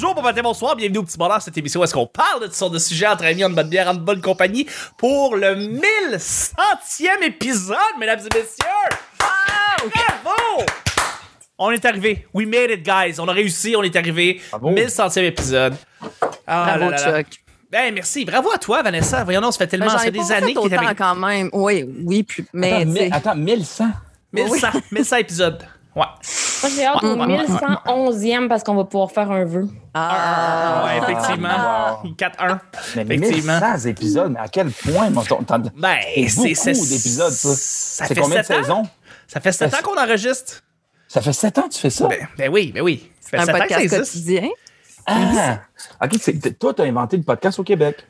Bonjour, bon matin, bonsoir, bienvenue au Petit Bonheur, cette émission où est-ce qu'on parle de sortes de sujets entre amis, en bonne bière, en bonne compagnie, pour le 1100e épisode, mesdames et messieurs! Bravo! On est arrivé. We made it, guys. On a réussi, on est arrivé. Bravo. 1100e épisode. Ah, Bravo, là, là, là. Chuck. Ben, merci. Bravo à toi, Vanessa. Voyons, non, ça fait tellement, Ben, ça fait des années que autant avec quand même. Oui, oui, plus, mais Attends, tu attends, 1100. 1100, 1100 épisodes. Ouais. Moi, j'ai hâte au Ouais, ouais, ouais. 1111e parce qu'on va pouvoir faire un vœu. Ah, ouais, effectivement. Wow. 4-1. Mais Effectivement. 1100 épisodes, mais à quel point, mon Ben, C'est c'est beaucoup c'est- d'épisodes, ça. Ça C'est fait combien de 7 ans? saisons? Ça fait 7 Ça ans qu'on enregistre. Ça fait 7 ans que tu fais ça? Ben, ben oui, ben oui. Ça fait un 7 ans que ça podcast quotidien. Ah! OK, toi, tu as inventé le podcast au Québec.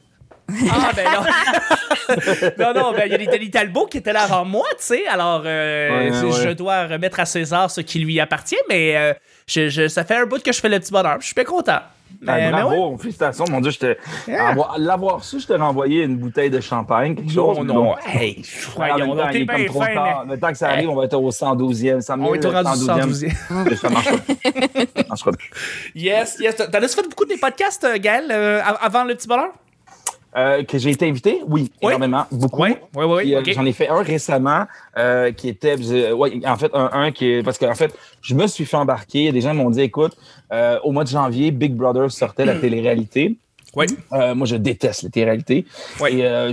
Ah, ben non. non, non, ben il y a Nathalie Talbot qui était là avant moi, tu sais. Alors, euh, Ouais, je dois remettre à César ce qui lui appartient, mais euh, je, je- ça fait un bout que je fais le petit bonheur. Je suis bien content. Ah, Mais, mais bravo, ouais. félicitations. Mon Dieu, je te... Yeah. avoir- l'avoir su, je t'ai renvoyé une bouteille de champagne, quelque chose. Non, mais non. bon. Hey, temps, donc, il est comme trop fin, tard. Le temps que ça arrive, on va être au 112e. 100 mais 000, on est au rendu 112e. 112e. Ça marchera plus. Ça marchera plus. Yes, yes. T'en as fait beaucoup des podcasts, euh, Gaël, euh, av- avant le petit bonheur? Euh, que j'ai été invité? Oui, Oui. énormément. Beaucoup. Oui, oui, oui. Euh. J'en ai fait un récemment euh, qui était, ouais, en fait, un, un qui est, parce qu'en fait, je me suis fait embarquer. Des gens m'ont dit, écoute, euh, au mois de janvier, Big Brother sortait la télé-réalité. Oui. Euh, moi, je déteste la télé-réalité. Oui. Et euh,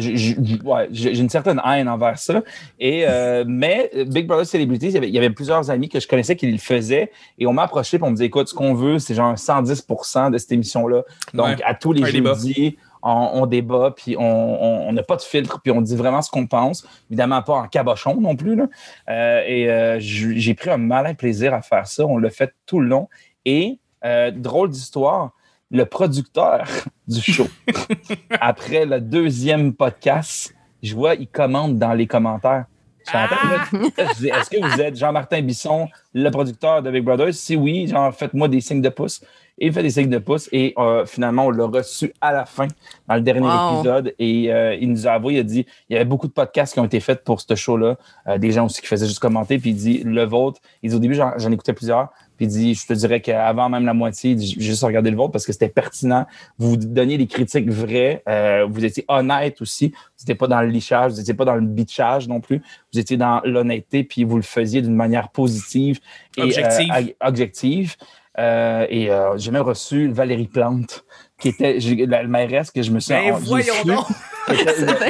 ouais, j'ai une certaine haine envers ça. Et, euh, mais Big Brother Celebrities, il y, avait, plusieurs amis que je connaissais qui le faisaient. Et on m'a approché pour me dire, écoute, ce qu'on veut, c'est genre 110 de cette émission-là. Donc, Ouais. à tous les jeudis, on, on débat, puis on n'a pas de filtre, puis on dit vraiment ce qu'on pense. Évidemment, pas en cabochon non plus. Là. Euh, et euh, j'ai j'ai pris un malin plaisir à faire ça. On l'a fait tout le long. Et, euh, drôle d'histoire, le producteur du show, après le deuxième podcast, je vois, il commente dans les commentaires. Ah! je dis, Est-ce que vous êtes Jean-Martin Bisson, le producteur de Big Brother? Si oui, genre, faites-moi des signes de pouce. Et il fait des signes de pouce et euh, finalement, on l'a reçu à la fin, dans le dernier Wow. épisode. Et euh, il nous a avoué, il a dit, il y avait beaucoup de podcasts qui ont été faits pour ce show-là. Euh, des gens aussi qui faisaient juste commenter. Puis il dit, le vôtre, il dit, au début, j'en j'en écoutais plusieurs. Puis il dit, je te dirais qu'avant même la moitié, il dit, j'ai juste regardé le vôtre parce que c'était pertinent. Vous donniez des critiques vraies. Euh, vous étiez honnête aussi. Vous n'étiez pas dans le lichage, vous n'étiez pas dans le bitchage non plus. Vous étiez dans l'honnêteté, puis vous le faisiez d'une manière positive et Objective. euh, objective. Euh, et euh, j'ai même reçu Valérie Plante, qui était la, la mairesse que je me suis Ben j'ai voyons su- donc!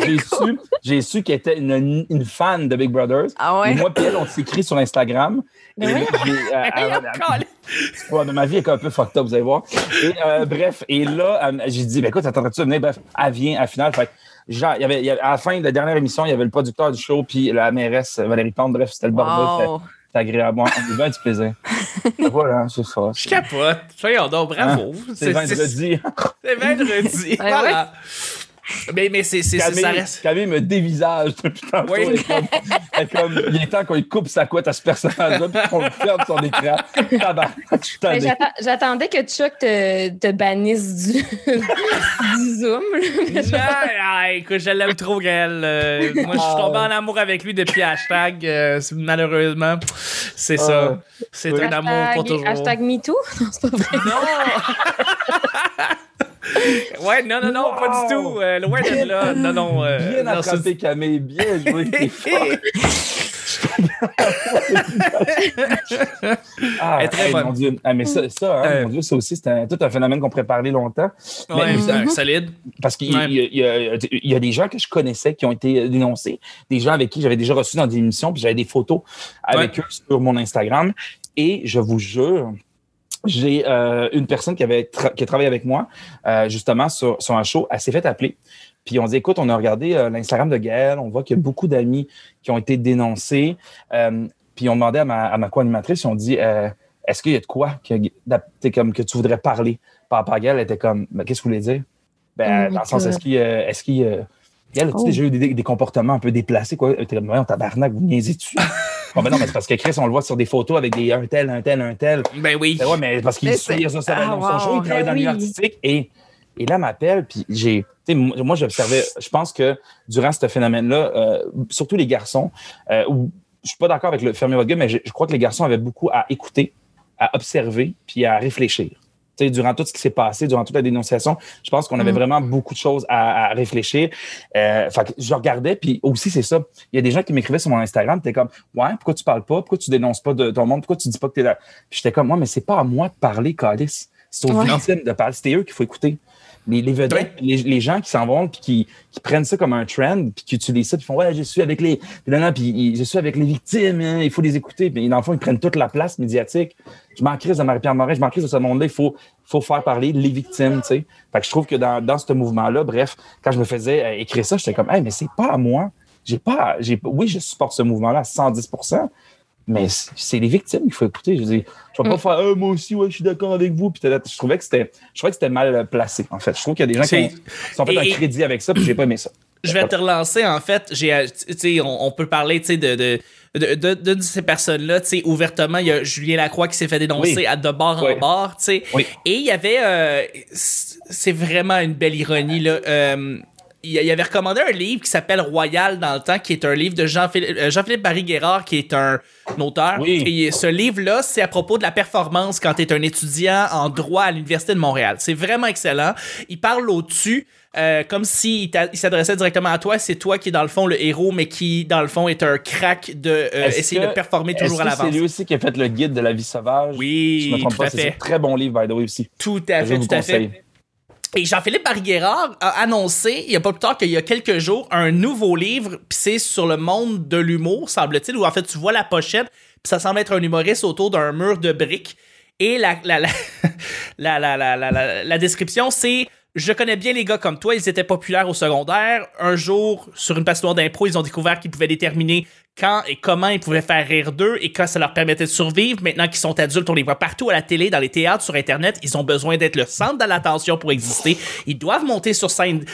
J'ai su, j'ai su qu'elle était une, une fan de Big Brothers. Ah ouais? Et moi, puis elle, on s'écrit sur Instagram. Ben Et oui. là, j'ai, euh, mais ma vie est un peu fucked up, vous allez voir. Et euh, bref, et là, euh, j'ai dit, ben écoute, attendrais-tu de venir? Bref, elle vient à la finale. Fait que, genre, il y avait, il y avait- à la fin de la dernière émission, il y avait le producteur du show, puis la mairesse Valérie Plante. Bref, c'était le bordel. C'était- Wow. C'était agréable. On a bien du plaisir. voilà, c'est ça. Je capote. Voyons donc, bravo. C'est vendredi. C'est vendredi. Ouais, voilà. Mais, mais c'est, c'est, c'est- ça Camille, reste. Camille me dévisage depuis tantôt. Oui. Elle est comme, elle est comme, il est temps qu'on lui coupe sa couette à ce personnage-là puis qu'on le ferme son écran. Mais j'attends- J'attendais que Chuck te, te bannisse du, du Zoom. là. Ah, ah, écoute, je l'aime trop, Gaël. Euh, moi, je suis tombé en amour avec lui depuis hashtag. euh, malheureusement, c'est ça. Ah, C'est oui. un amour pour Hashtag- toujours. Hashtag MeToo? Non, c'est pas vrai. Non! ouais, non, non, non, pas du tout. Euh, loin de là. Non, non. euh, Bien non, c'est- attrapé, Camille. Bien joué. t'es. Ah, très hey, bonne. mon Dieu. Ah, mais ça, ça hein, Euh. mon Dieu, ça aussi, c'est un- tout un phénomène qu'on pourrait parler longtemps. Ouais, Mais- solide. Parce qu'il y, Ouais. y a des gens que je connaissais qui ont été dénoncés, des gens avec qui j'avais déjà reçu dans des émissions, puis j'avais des photos avec eux sur mon Instagram. Et je vous jure, j'ai euh, une personne qui avait tra- qui a travaillé avec moi euh, justement sur, sur un show. Elle s'est fait appeler. Puis on dit écoute, on a regardé euh, l'Instagram de Gaël, on voit qu'il y a beaucoup d'amis qui ont été dénoncés. Euh, puis on demandait à ma, à ma co-animatrice, on dit euh, est-ce qu'il y a de quoi que, comme, que tu voudrais parler? Par rapport à Gaël? Elle était comme Ben, qu'est-ce que vous voulez dire? Ben, Oh dans le sens, est-ce qu'il euh, est-ce qu'il euh, Gaël, as-tu Oh. déjà eu des, des comportements un peu déplacés? Quoi? T'es comme, on tabarnak, vous niaisez-tu? bon, ben non, mais c'est parce que Chris, on le voit sur des photos avec des un tel, un tel, un tel. Ben oui. Ben ouais, mais parce qu'il Mais suit réseaux sociaux, Ah, dans son wow. show, il travaille Ben dans le milieu oui. artistique. Et, et là, elle m'appelle, puis j'ai. tu sais, Moi, j'observais, je pense que durant ce phénomène-là, euh, surtout les garçons, euh, où, je suis pas d'accord avec le fermer votre gueule, mais je, je crois que les garçons avaient beaucoup à écouter, à observer, puis à réfléchir. Durant tout ce qui s'est passé, durant toute la dénonciation, je pense qu'on avait Mm. vraiment beaucoup de choses à, à réfléchir. Euh, fait que je regardais, puis aussi, c'est ça. Il y a des gens qui m'écrivaient sur mon Instagram, t'es comme, ouais, pourquoi tu parles pas? Pourquoi tu dénonces pas de ton monde? Pourquoi tu dis pas que t'es là? Puis j'étais comme, moi, mais c'est pas à moi de parler, Calice. C'est aux Ouais. victimes de parler. C'était eux qu'il faut écouter. Les, les vedettes, les, les gens qui s'en vont puis qui, qui prennent ça comme un trend puis qui utilisent ça puis font ouais je suis avec les puis là, là, puis je suis avec les victimes hein, il faut les écouter puis dans le fond ils prennent toute la place médiatique. Je m'en crise de Marie-Pierre Morin je m'en crise de ce monde-là il faut faut faire parler les victimes tu sais. Fait que je trouve que dans, dans ce mouvement là bref quand je me faisais euh, écrire ça j'étais comme hey, mais c'est pas à moi. J'ai pas j'ai oui je supporte ce mouvement là à 110 mais c'est les victimes qu'il faut écouter. Je veux dire, je vais pas Mm. faire moi aussi, ouais, je suis d'accord avec vous. Puis je trouvais que c'était, je trouvais que c'était mal placé. En fait, je trouve qu'il y a des gens qui ont, sont fait et- un crédit avec ça, puis j'ai pas aimé ça. Je vais te relancer, en fait. J'ai, euh, on, on peut parler, tu sais, de, de, de, de, de- de ces personnes-là, tu sais, ouvertement. Il y a Julien Lacroix qui s'est fait dénoncer Oui. à de bord Oui. en bord, tu sais. Oui. Et il y avait, euh, c'est vraiment une belle ironie, là. Euh, il avait recommandé un livre qui s'appelle Royal dans le temps, qui est un livre de Jean-Philippe euh, Barry-Guerrard, qui est un auteur. Oui. Et ce livre-là, c'est à propos de la performance quand tu es un étudiant en droit à l'Université de Montréal. C'est vraiment excellent. Il parle au-dessus. euh, comme s'il s'adressait directement à toi, c'est toi qui est dans le fond le héros, mais qui dans le fond est un crack de euh, essayer que- de performer toujours à l'avance. C'est lui aussi qui a fait le guide de la vie sauvage? Oui, Je me trompe tout pas, à c'est fait. un très bon livre, by the way, aussi. Tout à Je fait, vous tout à fait. Et Jean-Philippe Barguerard a annoncé, il y a pas plus tard qu'il y a quelques jours, un nouveau livre, puis c'est sur le monde de l'humour, semble-t-il, où en fait tu vois la pochette, puis ça semble être un humoriste autour d'un mur de briques. Et la, la, la, la, la, la- la description, c'est Je connais bien les gars comme toi, ils étaient populaires au secondaire. Un jour, sur une passoire d'impro, ils ont découvert qu'ils pouvaient déterminer quand et comment ils pouvaient faire rire d'eux et quand ça leur permettait de survivre. Maintenant qu'ils sont adultes, on les voit partout à la télé, dans les théâtres, sur Internet. Ils ont besoin d'être le centre de l'attention pour exister. Ils doivent monter sur scène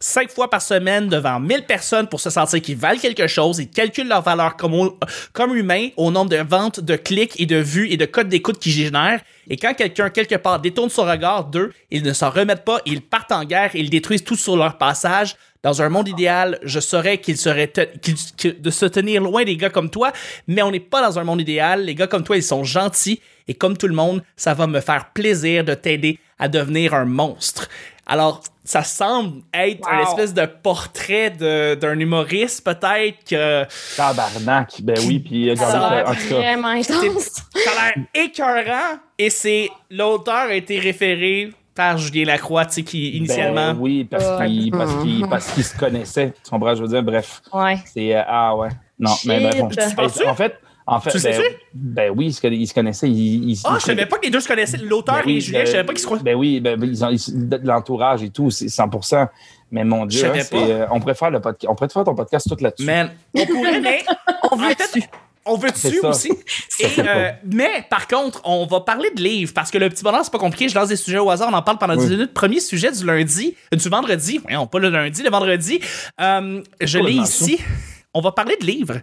cinq fois par semaine devant 1000 personnes pour se sentir qu'ils valent quelque chose. Ils calculent leur valeur comme, au- comme humain au nombre de ventes, de clics et de vues et de codes d'écoute qu'ils génèrent. Et quand quelqu'un, quelque part, détourne son regard d'eux, ils ne s'en remettent pas, ils partent en guerre ils détruisent tout sur leur passage. Dans un monde idéal, je saurais qu'il serait de se tenir loin des gars comme toi, mais on n'est pas dans un monde idéal. Les gars comme toi, ils sont gentils et comme tout le monde, ça va me faire plaisir de t'aider à devenir un monstre. Alors, ça semble être un Wow. espèce de portrait de- d'un humoriste, peut-être que Tabarnak. Ben oui, puis euh, Ça a l'air en tout cas. Vraiment intense. ça a l'air écœurant et c'est l'auteur a été référé par Julien Lacroix, tu sais, qui initialement. Ben oui, parce Ouais. qu'il parce qu'il- Mhm. parce qu'il se connaissait. Tu comprends, je veux dire, bref. Ouais. C'est euh, ah ouais. Non, Shit. mais ben, bon. En fait, en fait, Tu sais-tu? ben, ben oui, ils se, connaissaient. Ils, ils- Ah, ils- je savais pas que les deux se connaissaient. L'auteur Ben oui, et Julien, ben- je savais pas qu'ils se croisaient. Ben oui, ben, ils ont ils- de l'entourage et tout, c'est 100% Mais mon Dieu, Je savais hein, c'est, euh, on pourrait faire le podcast, on pourrait faire ton podcast tout là-dessus. Man, on pourrait, mais On veut dessus. on veut dessus aussi? Et, euh, mais par contre, on va parler de livres parce que le petit bonheur, c'est pas compliqué. Je lance des sujets au hasard, on en parle pendant 10 Oui. minutes. Premier sujet du lundi, du vendredi. Voyons, pas le lundi, le vendredi. Euh, je l'ai ici. On va parler de livres.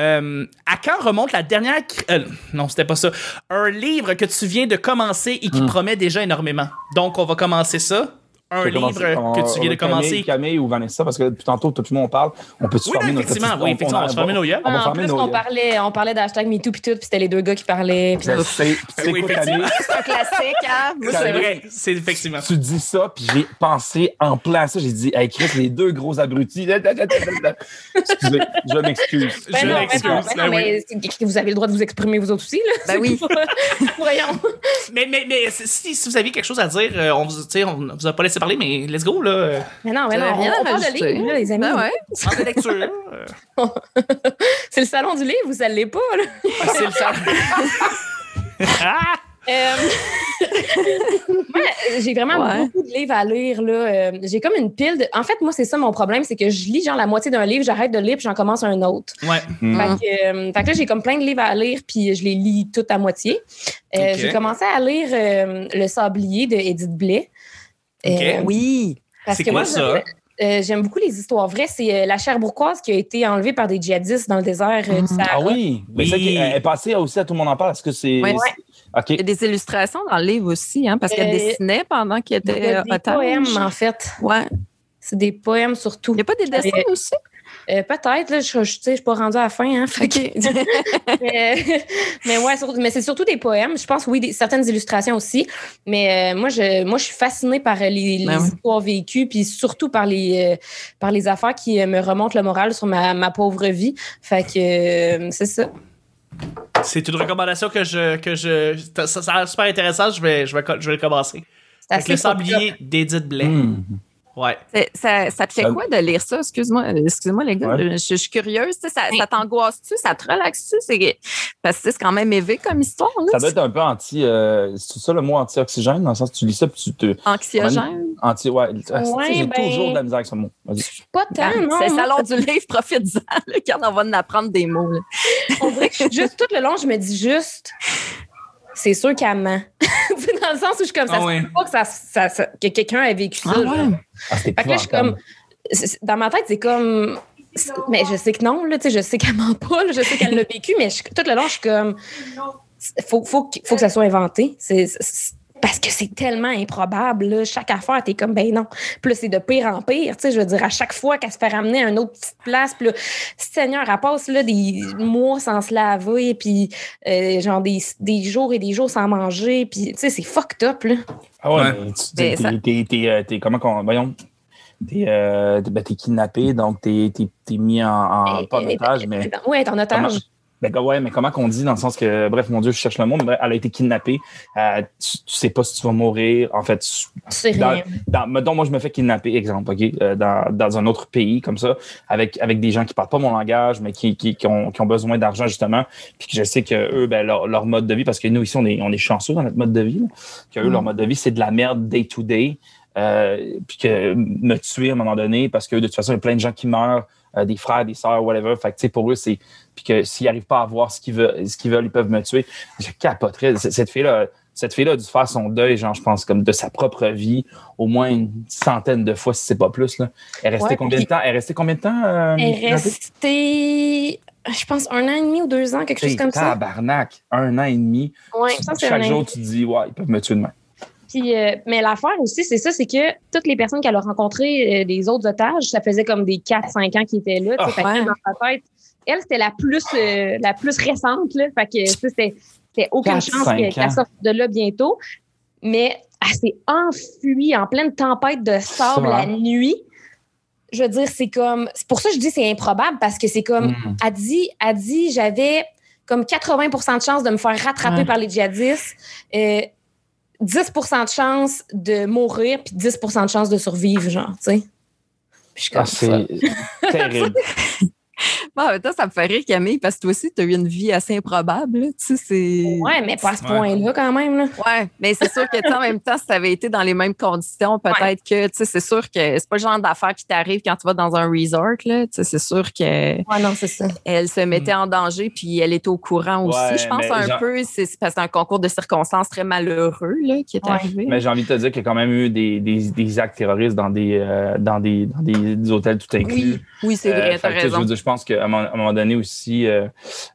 Euh, à quand remonte la dernière. euh, non, c'était pas ça. Un livre que tu viens de commencer et qui Hmm. promet déjà énormément. Donc, on va commencer ça. Un livre commencer. On- que tu viens de on- Camille, commencer. Camille ou Vanessa, parce que depuis tantôt, tout le monde parle. On peut se Oui, fermer non, notre oui, effectivement, on va se fermer nos yeux. On va en plus, nos on parlait, on parlait d'hashtag MeToo pis tout, puis c'était les deux gars qui parlaient. Oui, quoi. Camille? C'est un classique, hein? Moi, C'est c'est vrai, c'est effectivement. Tu dis ça, puis j'ai pensé en plein à ça. J'ai dit, hey, Chris, les deux gros abrutis. Excusez, je m'excuse. Ben Je ben m'excuse, ben ben mais c'est- vous avez le droit de vous exprimer vous autres aussi, là. Ben oui. Voyons. Mais, mais, mais si, vous aviez quelque chose à dire, euh, on, on vous a pas laissé parler, mais let's go, là. Mais non, mais non, rien on, à on parle de là, les amis. Ben ouais. Parle de lecture. C'est le salon du livre ou ça l'est pas, là? c'est le ça. Ah! Euh, moi, j'ai vraiment Ouais. beaucoup de livres à lire. Là. Euh, j'ai comme une pile de... En fait, moi, c'est ça mon problème, c'est que je lis genre la moitié d'un livre, j'arrête de lire, puis j'en commence un autre. Ouais. Hmm. Fait, que, euh, fait que là, j'ai comme plein de livres à lire, puis je les lis tout à moitié. Euh. J'ai commencé à lire euh, Le Sablier de Edith Blais. Euh, Oui. parce C'est que quoi moi, ça? euh, J'aime beaucoup les histoires vraies. C'est euh, la chair bourquoise qui a été enlevée par des djihadistes dans le désert euh, du Mhm. Sahara. Ah oui, mais Oui. ça qui est, est passé aussi à tout le monde en parle. Est-ce que c'est. Ouais. Il y a des illustrations dans le livre aussi, hein, parce qu'elle Euh, dessinait pendant qu'il était euh, des otage. poèmes, en fait. Ouais. C'est des poèmes surtout. Il n'y a pas des dessins Euh, aussi? Euh, Peut-être, là, je ne suis pas rendue à la fin. Hein, mais, mais ouais, sur- mais c'est surtout des poèmes. Je pense, oui, des, certaines illustrations aussi. Mais euh, moi, je, moi, je suis fascinée par euh, les, les Ben oui. histoires vécues, puis surtout par les, euh, par les affaires qui me remontent le moral sur ma, ma pauvre vie. Fait que euh, c'est ça. C'est une recommandation que je. Que je ça, ça a l'air super intéressant. Je vais, je vais, je vais le commencer. Avec le sablier d'Edith Blais. Hmm. Ouais. Ça, ça te fait Ça- quoi de lire ça? Excuse-moi, euh, excuse-moi les gars, Ouais. je, je suis curieuse. Ça, ça t'angoisse-tu? Ça te relaxe-tu? C'est- Parce que c'est quand même élevé comme histoire. Là. Ça doit être un peu anti. euh, c'est ça le mot anti-oxygène, dans le sens que tu lis ça puis tu te. anxiogène? Anti. Ouais. sais, J'ai ben- toujours de la misère avec ce mot. Pas tant, Regarde, non. C'est le salon du livre, profite-en. Quand on va en apprendre des mots. là. On dirait que juste tout le long, je me dis juste, c'est sûr qu'elle ment. Dans le sens où je suis comme ça, Ah ouais. pas que, ça, ça- ça- que quelqu'un ait vécu ça. genre. Ah, c'était Fait que là, je suis comme, dans ma tête, c'est comme, mais je sais que non, là, tu sais, je sais qu'elle ment pas, là, je sais qu'elle l'a vécu, mais je- tout le long, je suis comme, faut, faut, que- faut que ça soit inventé. C'est, c'est- parce que c'est tellement improbable. là. Chaque affaire, t'es comme, ben non. Puis là, c'est de pire en pire. Tu sais, je veux dire, à chaque fois qu'elle se fait ramener à une autre petite place, puis là, Seigneur, elle passe là, des mois sans se laver, puis euh, genre des, des jours et des jours sans manger. Puis, tu sais, c'est fucked up, là. Ah ouais, Ouais. t'es, ça- t'es, euh, t'es- comment qu'on. Voyons. T'es, euh, t'es- ben, t'es kidnappé, donc t'es, t'es, t'es mis en, en Et- pas en et- otage, mais. Ouais, t'es en Comment, otage. Ben, ouais, mais comment qu'on dit dans le sens que, bref, mon Dieu, je cherche le bref, elle a été kidnappée. Euh, tu, tu sais pas si tu vas mourir. En fait, tu- dans, dans, mettons, moi, je me fais kidnapper, exemple, OK, euh, dans, dans un autre pays comme ça, avec, avec des gens qui parlent pas mon langage, mais qui, qui, qui, ont, qui ont besoin d'argent, justement, puis que je sais que eux, ben, leur, leur mode de vie, parce que nous, ici, on est, on est chanceux dans notre mode de vie, là, que eux, Mm. leur mode de vie, c'est de la merde day to day, euh, puis que me tuer à un moment donné, parce que de toute façon, il y a plein de gens qui meurent, euh, des frères, des sœurs, whatever. Fait que, tu sais, pour eux, c'est. Puis que s'ils n'arrivent pas à voir ce qu'ils veulent, ce qu'ils veulent, ils peuvent me tuer. Je capoterais. Cette fille-là, cette fille-là a dû faire son deuil, genre, je pense, comme de sa propre vie, au moins une centaine de fois, si c'est pas plus. Là. Elle est restée Ouais, combien de temps? Elle est restée combien de temps? euh, Elle restée, je pense, un an et demi ou deux ans, quelque chose comme ça. Tabarnak, un an et demi. Ouais, Chaque jour, tu te dis, ouais, ils peuvent me tuer demain. Puis, euh, mais l'affaire aussi, c'est ça, c'est que toutes les personnes qu'elle a rencontrées, euh, des autres otages, ça faisait comme des 4-5 ans qui étaient là. que dans sa tête, elle, c'était la plus, euh, la plus récente. Là. Fait que c'était aucune 4, chance 5 qu'elle sorte de là bientôt. Mais elle s'est enfuie en pleine tempête de sable la nuit. Je veux dire, c'est comme. C'est pour ça que je dis que c'est improbable parce que c'est comme. Mm. Elle dit, elle dit j'avais comme 80 de chances de me faire rattraper Ouais. par les djihadistes. Euh, 10% de chance de mourir, puis 10% de chance de survivre, genre, tu sais. Ah, c'est terrible. Bon, en même temps, ça me fait rire, Camille, parce que toi aussi, tu as eu une vie assez improbable. là. Tu sais. Ouais, mais pas à ce Ouais. point-là, quand même. Là. Ouais, mais c'est sûr que tu sais, en même temps, si tu avais été dans les mêmes conditions, peut-être que tu sais, c'est sûr que c'est pas le genre d'affaire qui t'arrive quand tu vas dans un resort. Là. Tu sais, C'est sûr qu'elle Ouais, non, c'est ça. se mettait en danger puis elle était au courant aussi. Ouais, je pense un genre- peu, c'est parce que c'est un concours de circonstances très malheureux là, qui est Ouais. arrivé. Mais j'ai envie de te dire qu'il y a quand même eu des, des, des actes terroristes dans des, euh, dans des, dans des, des hôtels tout inclus. Oui, oui, c'est Euh, vrai, fait t'as que, raison. veux dire, je pense qu'à un moment donné aussi, euh,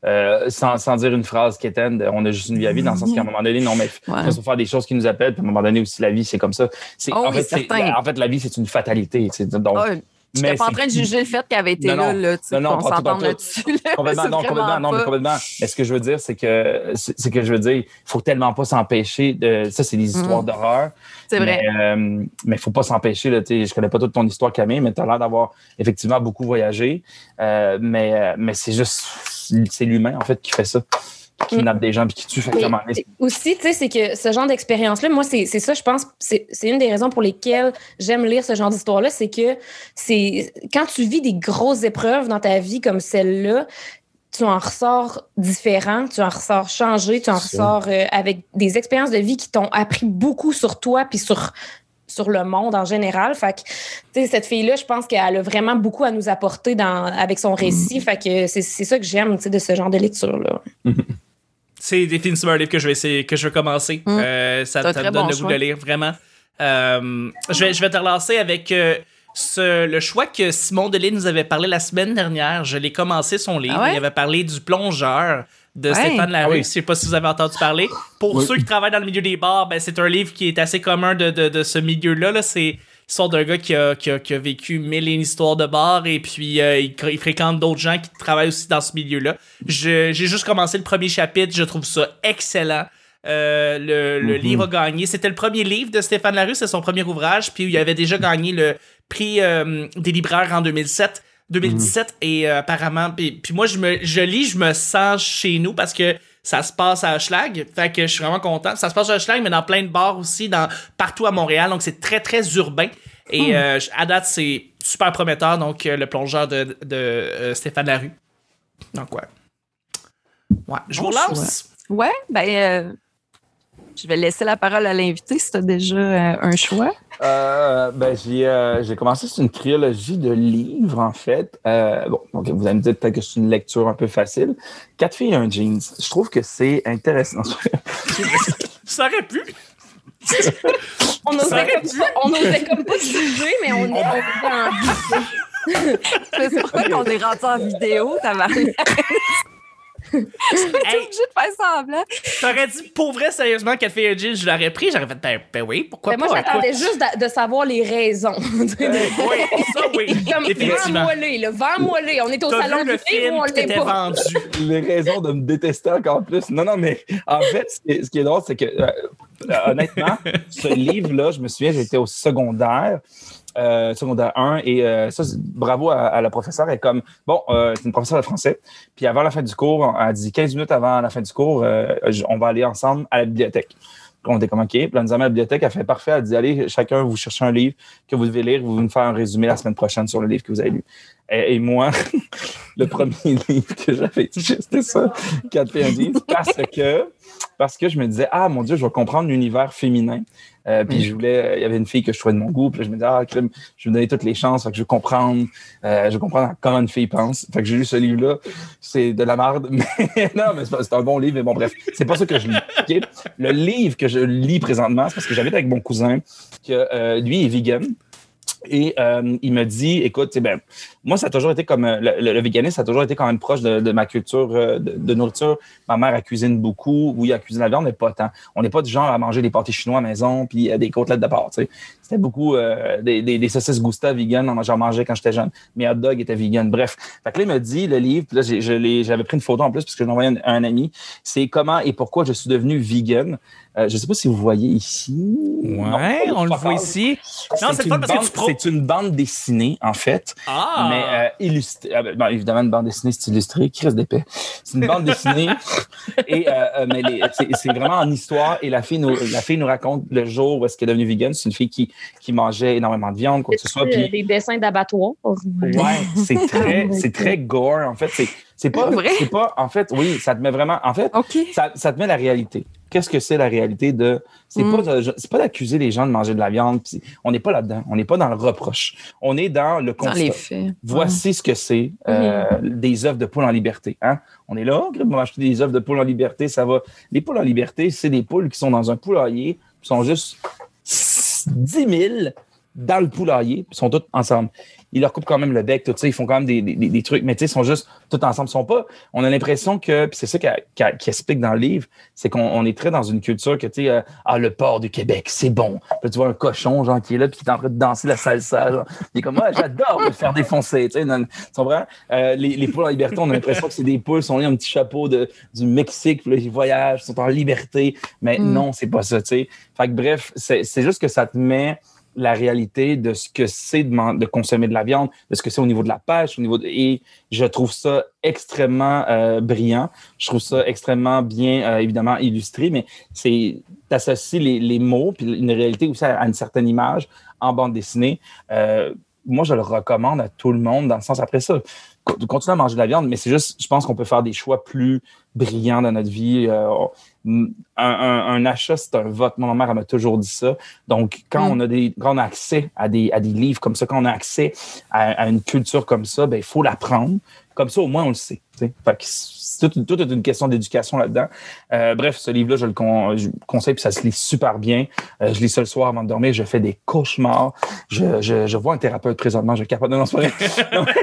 euh, sans, sans dire une phrase quétaine, on a juste une vie à vie, dans le sens qu'à un moment donné, non, mais il Ouais. faut faire des choses qui nous appellent, puis à un moment donné aussi, la vie, c'est comme ça. C'est, Oh en, oui, fait, en la vie, c'est une fatalité. Donc, Ah, je n'étais pas en train de juger le fait qu'elle avait été Non, là, non. là, tu sais, Non, pas tout. là-dessus. là. Complètement, non, complètement, non, mais complètement. Mais ce que je veux dire, c'est que, c'est que je veux dire, il faut tellement pas s'empêcher de, ça, c'est des histoires Mhm. d'horreur. C'est vrai. Mais, euh, mais faut pas s'empêcher, là, tu sais, je connais pas toute ton histoire, Camille, mais tu as l'air d'avoir effectivement beaucoup voyagé. Euh, mais, euh, mais c'est juste, c'est l'humain, en fait, qui fait ça. Qui kidnappe des gens puis qui tue. Fait que, Mais à un moment donné, c'est- aussi, tu sais, c'est que ce genre d'expérience-là, moi, c'est ça, je pense, c'est une des raisons pour lesquelles j'aime lire ce genre d'histoire-là, c'est que c'est quand tu vis des grosses épreuves dans ta vie comme celle-là, tu en ressors différent, tu en ressors changé, tu en ressors euh, avec des expériences de vie qui t'ont appris beaucoup sur toi puis sur sur le monde en général. Fait que, tu sais, cette fille-là, je pense qu'elle a vraiment beaucoup à nous apporter dans, avec son récit. Fait que c'est c'est ça que j'aime, tu sais, de ce genre de lecture-là. C'est définitivement un livre que je vais essayer, que je vais commencer. Mm. Euh, ça ça me très donne bon le goût choix. de lire, vraiment. Euh, je, vais, je vais te relancer avec euh, ce, le choix que Simon Delille nous avait parlé la semaine dernière. Je l'ai commencé son livre. Ah ouais? Il avait parlé du plongeur de Ouais. Stéphane Larue. Ah oui. Je sais pas si vous avez entendu parler. Pour Oui. ceux qui travaillent dans le milieu des bars, ben, c'est un livre qui est assez commun de, de, de ce milieu-là. Là. C'est l'histoire d'un gars qui a, qui, a, qui a, vécu mille et une histoires de bar et puis euh, il, il, fréquente d'autres gens qui travaillent aussi dans ce milieu-là. J'ai juste commencé le premier chapitre, je trouve ça excellent. Euh, le, le Mhm. livre a gagné. C'était le premier livre de Stéphane Larue, c'est son premier ouvrage, puis il avait déjà gagné le prix euh, des libraires en 2007. 2017 et euh, apparemment puis, puis moi je me je lis je me sens chez nous parce que ça se passe à Hochelag fait que je suis vraiment content. Ça se passe à Hochelag mais dans plein de bars aussi dans partout à Montréal. Donc c'est très très urbain. Et euh, à date c'est super prometteur. Donc euh, le plongeur de, de euh, Stéphane Larue. Donc ouais. Ouais. Je vous Bon lance. Ouais, ben, je vais laisser la parole à l'invité si tu as déjà un choix. Euh, ben, j'ai, euh, j'ai commencé, c'est une trilogie de livres, en fait. Euh, bon, donc, vous allez me dire peut-être que c'est une lecture un peu facile. Quatre filles et un jeans. Je trouve que c'est intéressant. ça aurait pu On Ça osait aurait comme, ça- comme pas juger, mais on est on est C'est pourquoi qu'on est rendu en vidéo, t'as T'es hey, obligé de faire semblant. t'aurais dit pour vrai sérieusement qu'elle fait un jean je l'aurais pris j'aurais fait ben, ben oui pourquoi Ben, moi, pas j'attendais écoute. juste de, de savoir les raisons. oui ça oui Comme vends-moi-les, là, vends-moi-les. On est au T'as salon du film pas? vendu? les raisons de me détester encore plus. Non, non, mais en fait, ce qui est, ce qui est drôle, c'est que, euh, honnêtement, ce livre-là, je me souviens, j'étais au secondaire. Euh, secondaire 1 et euh, ça bravo à, à la professeure elle est comme bon euh, c'est une professeure de français puis avant la fin du cours elle dit 15 minutes avant la fin du cours euh, on va aller ensemble à la bibliothèque on était comme OK. Puis là, nous à la bibliothèque. Elle fait parfait. Elle dit Allez, chacun, vous cherchez un livre que vous devez lire. Vous nous faire un résumé la semaine prochaine sur le livre que vous avez lu. Et, et moi, le premier livre que j'avais c'était ça, 4 filles un jeans, parce que, parce que je me disais Ah mon Dieu, je vais comprendre l'univers féminin. Euh, puis je voulais, il y avait une fille que je trouvais de mon goût. Puis je me disais Ah, je vais me donner toutes les chances. Fait que je vais comprendre, euh, je vais comprendre comment une fille pense. Fait que j'ai lu ce livre-là. C'est de la merde. Mais non, mais c'est un bon livre. Mais bon, bref, c'est pas ça que je lis. Le livre que je lis présentement, c'est parce que j'habite avec mon cousin, que euh, lui est vegan. Et euh, il me dit, écoute, ben, moi, ça a toujours été comme euh, le, le, véganisme, ça a toujours été quand même proche de, ma culture euh, de, nourriture. Ma mère, elle cuisine beaucoup. Oui, elle cuisine la viande, mais pas tant. On n'est pas du genre à manger des pâtés chinois à maison puis euh, des côtelettes de porc. C'était beaucoup euh, des, des, des saucisses Gusta vegan. J'en mangeais quand j'étais jeune. Mes hot dogs étaient vegan. Bref. Fait que là, il me dit, le livre, puis là, j'avais pris une photo en plus parce que je un, à un ami. C'est comment et pourquoi je suis devenu vegan? Euh, je sais pas si vous voyez ici. Ouais, on le voit ici. Non, c'est parce que bande- tu pro- C'est une bande dessinée, en fait, Ah! mais euh, illustrée. ah ben, bon, évidemment, une bande dessinée, c'est illustré. Qui reste d'épais? C'est une bande dessinée. et, euh, mais c'est vraiment en histoire. Et la fille, nous, la fille nous raconte le jour où est-ce qu'elle est devenue vegan. C'est une fille qui, qui mangeait énormément de viande, quoi que ce soit. Puis, Des dessins d'abattoir. Ouais, c'est très, très gore. En fait, c'est, pas, Vrai? c'est pas, en fait, oui, ça te met vraiment, en fait, ça te met la réalité. Qu'est-ce que c'est la réalité de, c'est Mm. pas, de- c'est pas d'accuser les gens de manger de la viande. on n'est pas là-dedans. On n'est pas dans le reproche. On est dans le Dans constat. les faits. Voici ce que c'est euh, des œufs de poule en liberté. Hein? On est là, on va acheter des œufs de poule en liberté, ça va. Les poules en liberté, c'est des poules qui sont dans un poulailler, qui sont juste 10 000 dans le poulailler, puis sont toutes ensemble. Ils leur coupent quand même le bec, tout ça, ils font quand même des, des, des trucs, mais tu sais, ils sont juste tous ensemble. Ils sont pas. On a l'impression que, puis c'est ça qui qui explique dans le livre, c'est qu'on on est très dans une culture que, tu sais, euh, ah, le port du Québec, c'est bon. Puis tu vois un cochon, genre, qui est là, puis qui est en train de danser la salsa, genre. Il est comme, ouais, j'adore me faire défoncer, tu sais. Ils vraiment, euh, les, les poules en liberté, on a l'impression que c'est des poules, ils sont là, un petit chapeau de, du Mexique, puis là, ils voyagent, ils sont en liberté. Mais Mm. non, c'est pas ça, tu sais. Fait que bref, c'est c'est juste que ça te met la réalité de ce que c'est de, consommer de la viande, de ce que c'est au niveau de la pêche, au niveau de, et je trouve ça extrêmement euh, brillant. Je trouve ça extrêmement bien, euh, évidemment, illustré, mais c'est t'associes les, mots puis une réalité aussi à, à une certaine image en bande dessinée. Euh, moi, je le recommande à tout le monde dans le sens après ça. co- Continuer à manger de la viande, mais c'est juste, je pense qu'on peut faire des choix plus brillants dans notre vie. Euh, un, un- un achat, c'est un vote. Ma mère, elle m'a toujours dit ça. Donc, quand, Mm. on, a des, quand on a accès à des, à des livres comme ça, quand on a accès à, à une culture comme ça, ben, il faut l'apprendre. Comme ça, au moins, on le sait. Fait que c'est tout, tout est une question d'éducation là-dedans. Euh, bref, ce livre-là, je le con- je le conseille, puis ça se lit super bien. Euh, je lis ça le soir avant de dormir. Je fais des cauchemars. Je, je, je vois un thérapeute présentement. Je capote. Non, non, c'est pas vrai.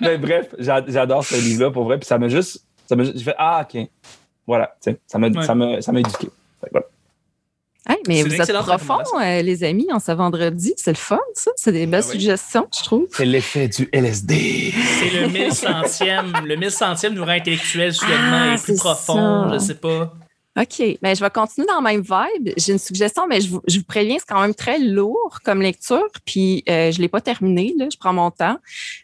Mais bref, j'a- j'adore ce livre-là, pour vrai. Puis ça m'a juste... Ça juste- j'ai fait « Ah, OK. » Voilà, tu sais, ça m'a Ouais. ça m'a- ça m'a éduqué. Voilà. Hey, mais C'est vous êtes profond, euh, les amis, en ce vendredi. C'est le fun, ça. C'est des belles Ah oui. suggestions, je trouve. C'est l'effet du LSD. C'est le 1100e. le 1100e nous rend intellectuel soudainement Ah, et plus c'est profond, ça. je sais pas. OK. Ben, je vais continuer dans le même vibe. J'ai une suggestion, mais je vous, je vous préviens, c'est quand même très lourd comme lecture. Puis, euh, je ne l'ai pas terminé. Là. Je prends mon temps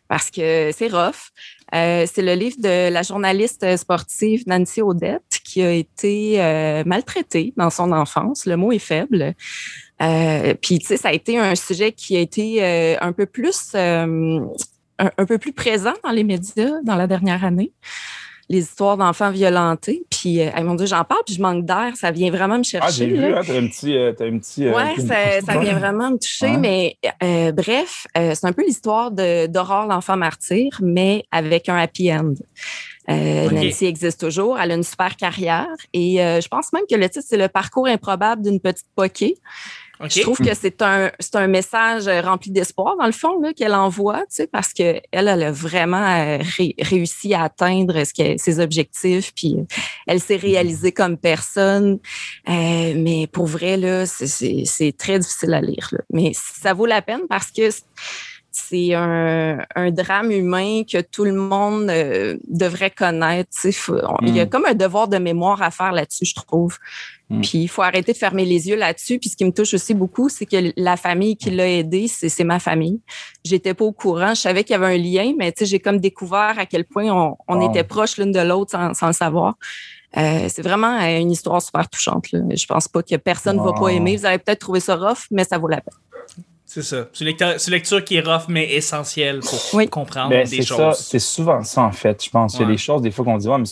parce que c'est rough. Euh, c'est le livre de la journaliste sportive Nancy Odette qui a été euh, maltraitée dans son enfance. Le mot est faible. Euh, puis, tu sais, ça a été un sujet qui a été euh, un peu plus euh, un, un peu plus présent dans les médias dans la dernière année. Les histoires d'enfants violentés. Puis, euh, mon Dieu, j'en parle, puis je manque d'air. Ça vient vraiment me chercher. Ah, j'ai vu, hein, t'as un petit. euh, un petit euh, Ouais, ça, ça vient vraiment me toucher, Ouais. mais euh, bref, euh, c'est un peu l'histoire d'Aurore l'enfant martyr, mais avec un happy end. Euh. Nancy existe toujours, elle a une super carrière et je pense même que le titre, c'est le parcours improbable d'une petite poquée. Je trouve que c'est un, c'est un message euh, rempli d'espoir, dans le fond, là, qu'elle envoie, tu sais, parce qu'elle, elle a vraiment euh, ré- réussi à atteindre ses objectifs, puis euh, elle s'est réalisée comme personne. Euh, mais pour vrai, là, c'est- c'est c'est très difficile à lire. là. Mais ça vaut la peine parce que c'est un, un drame humain que tout le monde euh, devrait connaître. Faut- on- Il y a Mm. comme un devoir de mémoire à faire là-dessus, je trouve. Mm. Puis il faut arrêter de fermer les yeux là-dessus. Puis ce qui me touche aussi beaucoup, c'est que la famille qui l'a aidé, c'est ma famille. J'étais pas au courant. Je savais qu'il y avait un lien, mais j'ai comme découvert à quel point on, on Wow. était proches l'une de l'autre sans, sans le savoir. Euh, c'est vraiment euh, une histoire super touchante. Là. Je pense pas que personne ne va pas aimer. Vous avez peut-être trouvé ça rough, mais ça vaut la peine. C'est ça. C'est une lecture, c'est une lecture qui est rough, mais essentielle pour Oui. comprendre Ben, des c'est ça, choses. c'est souvent ça en fait. Je pense qu'il y a Ouais. des choses des fois qu'on dit ouais, mais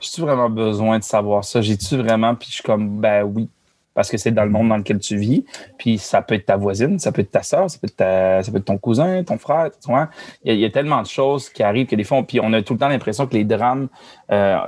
j'ai-tu vraiment besoin de savoir ça? J'ai-tu vraiment Puis je suis comme ben oui, parce que c'est dans le monde dans lequel tu vis. Puis ça peut être ta voisine, ça peut être ta soeur, ça peut être ta- ça peut être ton cousin, ton frère. Tu vois, il y, a, il y a tellement de choses qui arrivent que des fois, on- puis on a tout le temps l'impression que les drames, euh,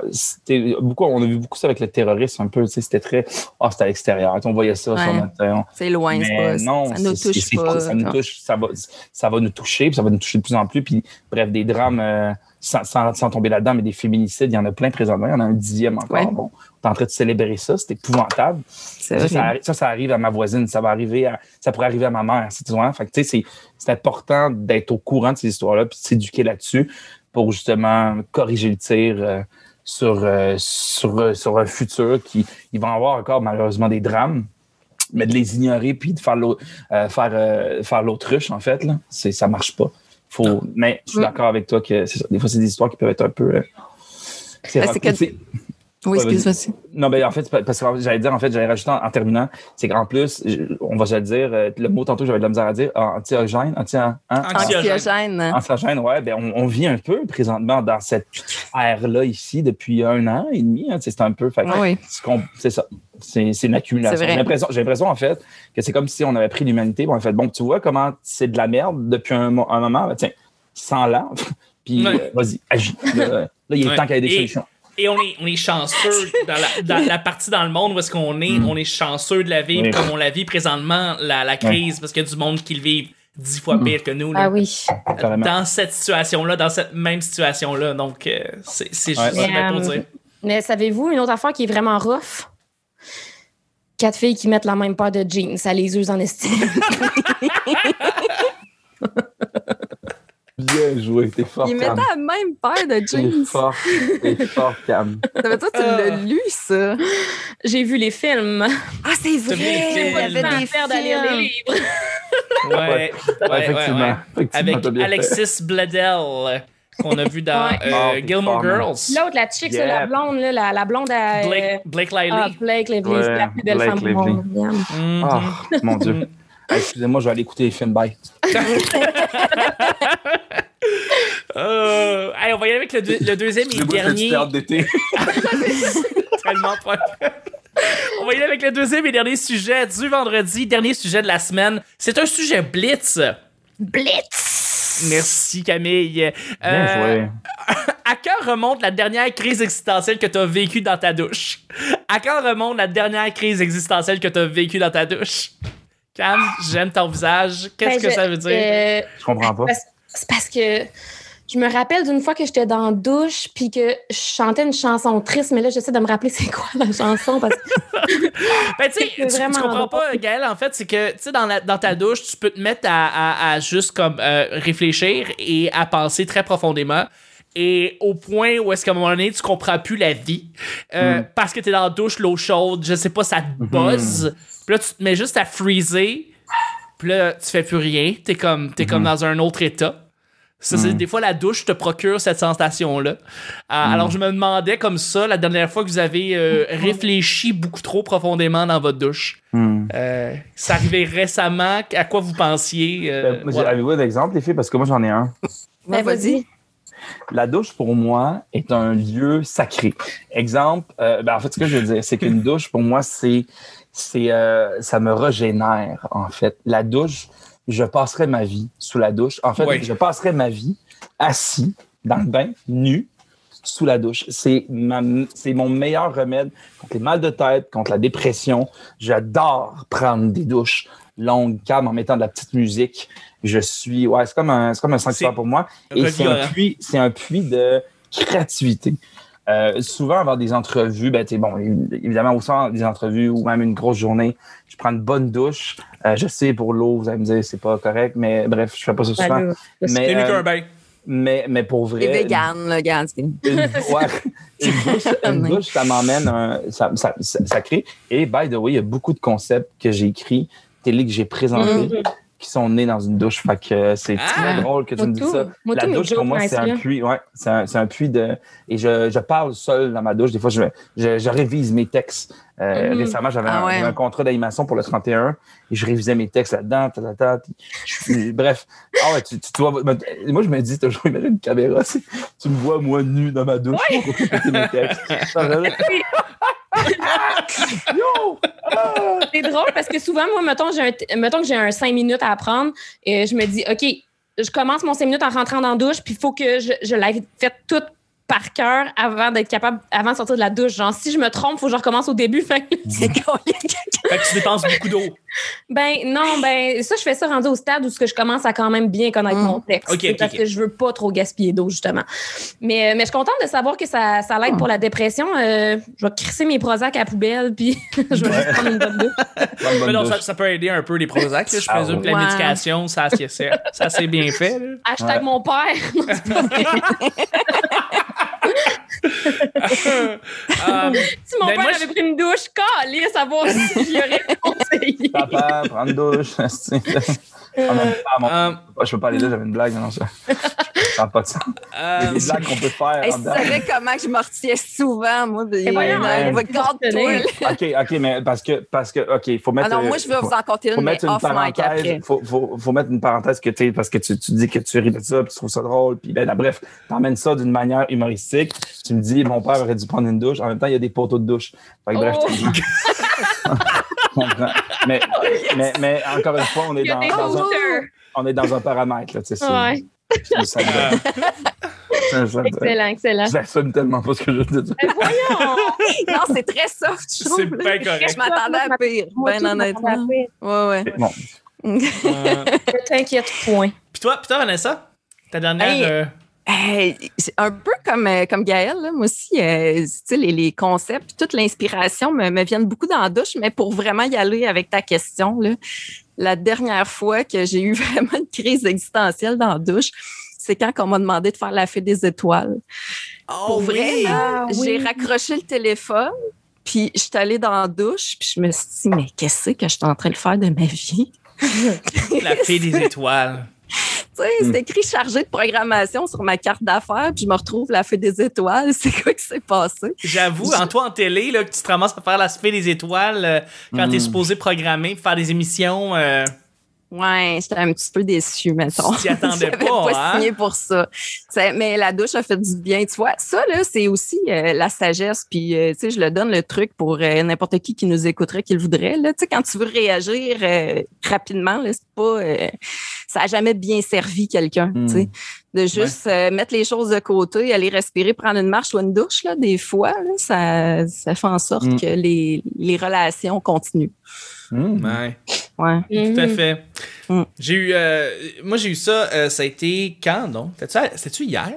beaucoup, on a vu beaucoup ça avec le terrorisme un peu. C'était très, ah c'était à l'extérieur. On voyait ça sur Ouais. notre on- C'est loin, c'est mais pas, non, ça nous touche pas. Ça nous non. touche, ça va, ça va nous toucher, puis ça va nous toucher de plus en plus. Puis, bref, des drames, euh, sans, sans, sans tomber là-dedans, mais des féminicides, il y en a plein présentement. Il y en a un dixième encore. Ouais. Bon, on est en train de célébrer ça, c'est épouvantable. Ça, ça, arrive à ma voisine, ça va arriver à, ça pourrait arriver à ma mère, c'est- c'est important d'être au courant de ces histoires-là, puis de s'éduquer là-dessus pour justement corriger le tir. euh, sur, euh, sur, euh, sur un futur qui il va avoir encore malheureusement des drames mais de les ignorer puis de faire l'au- faire faire l'autruche en fait là c'est ça marche pas faut Non. mais je suis d'accord avec toi que c'est ça. des fois c'est des histoires qui peuvent être un peu euh, c'est rock. c'est que- C'est- Oui, excuse-moi. non ben en fait parce que j'allais dire en fait j'allais rajouter en, en terminant c'est qu'en plus on va se le dire euh, le mot tantôt j'avais de la misère à dire antiogène anti hein. Anxiogène. Anxiogène, ouais, ben on, on vit un peu présentement dans cette ère-là ici depuis un an et demi. hein, c'est un peu. fait Oui. c'est ça. C'est c'est une accumulation. J'ai l'impression, j'ai l'impression, en fait, que c'est comme si on avait pris l'humanité et on a fait bon, tu vois comment c'est de la merde depuis un, mo- un moment, ben, tiens, sans là, puis Ouais. euh, vas-y, agis. Là, là, il est Ouais. temps qu'il y ait des Et- solutions. Et on est, on est chanceux dans la, dans la partie dans le monde où est-ce qu'on est, Mm. on est chanceux de la vivre Oui. comme on la vit présentement, la, la crise, parce qu'il y a du monde qui le vit dix fois Mm. pire que nous. là. Ah oui. Dans cette situation-là, dans cette même situation-là. Donc, euh, c'est c'est Ouais. juste ça Mais, pour dire. Mais savez-vous, une autre affaire qui est vraiment rough? Quatre filles qui mettent la même paire de jeans, ça les use en estime. Bien joué, t'es fort, Il mettait la même paire de T'es jeans. fort, t'es fort, Cam. Ça veut dire que tu Ah. l'as lu, ça? J'ai vu les films. Ah, c'est vrai! avait Sans des faire d'aller lire les livres. Ouais, effectivement. ouais. effectivement, Avec. Alexis Bledel, qu'on a vu dans Ouais. euh, Ah, t'es Gilmore. Girls. L'autre, la chick, Yeah. la blonde, là, la, la blonde à. Blake, Blake Lively. Ah, Blake Lively, Ouais, c'est la plus belle Blake femme du Lively. monde. Yann. Ah, mon Dieu. Hey, Excusez-moi, je vais aller écouter les films. Bye. Euh, hey, on va y aller avec le, deux- le deuxième et dernier. d'été. Tellement pas. On va y aller avec le deuxième et dernier sujet du vendredi, dernier sujet de la semaine. C'est un sujet blitz. Blitz! Merci Camille. Bien Euh, joué. À quand remonte la dernière crise existentielle que tu as vécue dans ta douche? À quand remonte la dernière crise existentielle que tu as vécue dans ta douche? Cam, j'aime ton visage. Qu'est-ce Ben, que je- ça veut dire? euh, Je comprends pas. c'est parce que Je me rappelle d'une fois que j'étais dans la douche puis que je chantais une chanson triste, mais là, j'essaie de me rappeler c'est quoi la chanson parce que. Ben, tu sais, tu, comprends pas, Gaël, en fait, c'est que, tu sais, dans, la- dans ta douche, tu peux te mettre à, à- à juste comme euh, réfléchir et à penser très profondément. Et au point où est-ce qu'à un moment donné, tu comprends plus la vie. euh, Parce que t'es dans la douche, l'eau chaude, je sais pas, ça te buzz. Puis là, tu te mets juste à freezer. Puis là, tu fais plus rien. T'es comme, t'es comme dans un autre état. Ça, c'est des fois la douche te procure cette sensation-là. Euh, Alors, je me demandais comme ça la dernière fois que vous avez euh, réfléchi beaucoup trop profondément dans votre douche. Hmm. Euh, ça arrivait récemment. À quoi vous pensiez euh, Euh, voilà. Avez-vous un exemple, les filles? Parce que moi, j'en ai un. Ben, vas-y. La douche, pour moi, est un lieu sacré. Exemple, euh, ben, en fait, ce que je veux dire, c'est qu'une douche, pour moi, c'est, c'est, euh, ça me régénère, en fait. La douche, je passerai ma vie sous la douche. En fait, je passerai ma vie assis dans le bain, nu, sous la douche. C'est ma, c'est mon meilleur remède contre les mal de tête, contre la dépression. J'adore prendre des douches longues, calmes, en mettant de la petite musique. Je suis, ouais, c'est comme un, c'est comme un sanctuaire pour moi. Et c'est un revigorant. puits, c'est un puits de créativité. Euh, souvent, avoir des entrevues, ben, bon, évidemment, au sein des entrevues ou même une grosse journée, je prends une bonne douche. Euh, je sais, pour l'eau, vous allez me dire, c'est pas correct, mais bref, je fais pas ça souvent. Mais, C'est mieux euh, qu'un bain. mais, mais pour vrai. Les véganes, là, regarde. c'est- Une, ouais, une douche, une douche, ça m'emmène, un- ça, ça, ça, ça crée. Et by the way, il y a beaucoup de concepts que j'ai écrits, télé que j'ai présentés, Mhm. Qui sont nés dans une douche. Fait que euh, c'est Ah! très drôle que tu me dises ça. La douche, pour moi, c'est un puits. Ouais, c'est un, c'est un puits de. Et je, je parle seul dans ma douche. Des fois, je, je, je révise mes textes. Euh, Mhm. Récemment, j'avais Ah un, ouais. j'avais un contrat d'animation pour le 31 et je révisais mes textes là-dedans. ta, ta, ta, puis je suis- bref. Ah ouais, tu, tu, tu vois, moi, je me dis toujours, imagine une caméra. Tu me vois, moi, nu dans ma douche pour répéter mes textes. Ah! C'est drôle parce que souvent, moi, mettons, que j'ai un 5 minutes à apprendre et je me dis, OK, je commence mon 5 minutes en rentrant dans la douche, puis il faut que je, je l'aie fait toute par cœur avant d'être capable, avant de sortir de la douche. Genre, si je me trompe, il faut que je recommence au début. Fait que- Fait tu dépenses beaucoup d'eau. ben non, ben ça, je fais ça rendu au stade où ce que je commence à quand même bien connaître Mm. mon texte. Ok, C'est ok, parce que je veux pas trop gaspiller d'eau, justement. Mais, mais je suis contente de savoir que ça, ça l'aide pour la dépression. Euh, je vais crisser mes Prozac à la poubelle, puis je vais juste prendre une bonne douche. Bonne, bonne Mais non, douche. ça, ça peut aider un peu les Prozac. là. Je Ah présume que la ouais. médication, ça, ça c'est bien fait. là. Hashtag Ouais. mon père. Euh, si mon Ben, père moi, avait pris une douche, calé, savoir si j'y aurais conseillé. Papa, prendre douche. Ah non, ah, mon- euh, Je peux pas aller là, j'avais une blague. Non, ça ça n'a pas de sens. Il y a euh, des blagues qu'on peut faire. Dedans. savais comment je me souvent, moi. de- Eh voyons, euh, hein. Là. OK, OK, mais parce que, parce que, OK, il faut mettre. Ah non, euh, moi, je vais vous en compter faut une, mais mettre une off mic après. parenthèse. Faut, faut, faut mettre une parenthèse que tu parce que tu, tu dis que tu ris de ça, puis tu trouves ça drôle, puis ben, là, bref, t'emmènes ça d'une manière humoristique. Tu me dis, mon père aurait dû prendre une douche. En même temps, il y a des poteaux de douche. Fait que, bref, Oh. je te dis. Je comprends. mais, mais, mais encore une fois, on est dans, un, on est dans un paramètre, là, tu sais. c'est- Ouais. Ça- Excellent, excellent. J'assume tellement pas ce que je veux dire. Mais voyons! Non, c'est très soft, je c'est trouve. bien correct. Je m'attendais à pire, bien honnêtement. Ouais, ouais. Bon, Euh, Ne t'inquiète point. Puis toi, puis toi, Vanessa, ta dernière. Hey. euh, Hey, un peu comme, euh, comme Gaëlle, là, moi aussi, euh, tu sais, les, les concepts, toute l'inspiration me, me viennent beaucoup dans la douche, mais pour vraiment y aller avec ta question, là, la dernière fois que j'ai eu vraiment une crise existentielle dans la douche, c'est quand on m'a demandé de faire la fée des étoiles. Pour oh, vrai, oui. Ah, oui. j'ai raccroché le téléphone, puis je suis allée dans la douche, puis je me suis dit, mais qu'est-ce que je suis en train de faire de ma vie? La fée des étoiles. Tu sais, c'est écrit chargé de programmation sur ma carte d'affaires, puis je me retrouve la fée des étoiles. C'est quoi qui s'est passé? J'avoue, en toi en télé, là, que tu te ramasses à faire la fée des étoiles euh, quand Mm. t'es supposé programmer, faire des émissions. euh, Ouais, j'étais un petit peu déçue, mettons. Tu t'y attendais J'avais pas, pas hein? signé pour ça. Mais la douche a fait du bien, tu vois. Ça, là, c'est aussi euh, la sagesse. Puis, euh, tu sais, je le donne le truc pour euh, n'importe qui qui nous écouterait, qui le voudrait. Là, tu sais, quand tu veux réagir rapidement, là, c'est pas... ça a jamais bien servi quelqu'un, Mm. tu sais. de juste mettre les choses de côté, aller respirer, prendre une marche ou une douche, là, des fois, là, ça, ça fait en sorte Mm. que les, les relations continuent. Hmm. Ouais. Ouais. Tout à fait. Mm. J'ai eu. euh, moi, j'ai eu ça. euh, ça a été quand, donc? C'était-tu- hier?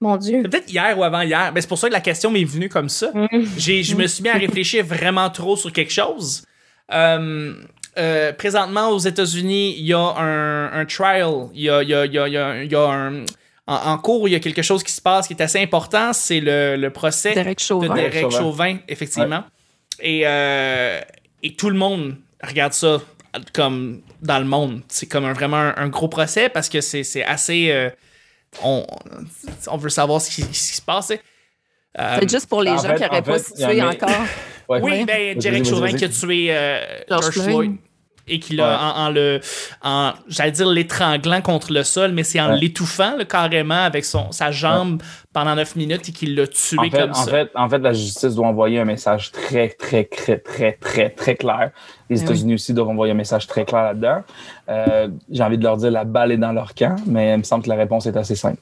Mon Dieu. Peut-être hier ou avant-hier. Ben, c'est pour ça que la question m'est venue comme ça. Mhm. J'ai, je me suis mis à réfléchir vraiment trop sur quelque chose. Euh, euh, présentement, aux États-Unis, il y a un, un trial. Il y a, il y a, il y a, y a, y a un. En, en cours, il y a quelque chose qui se passe qui est assez important. C'est le, le procès Derek de Chauvin. Derek Chauvin. Chauvin, effectivement. Et, euh, et tout le monde regarde ça comme dans le monde. C'est comme un, vraiment un, un gros procès parce que c'est c'est assez. euh, on, on veut savoir ce qui, ce qui se passe. Euh, C'est juste pour les en gens fait- qui n'auraient en pas fait, en situé a- encore. Ouais. oui, Ouais. ben, Derek Chauvin qui a tué euh, George George Floyd. Et qui l'a Ouais. en, en le en j'allais dire l'étranglant contre le sol mais c'est en Ouais. l'étouffant là, carrément avec son sa jambe pendant 9 minutes et qu'il l'a tué En fait, comme en, ça. fait, en fait, la justice doit envoyer un message très, très, très, très, très, très clair. Les Eh États-Unis aussi doivent envoyer un message très clair là-dedans. Euh, J'ai envie de leur dire la balle est dans leur camp, mais il me semble que la réponse est assez simple.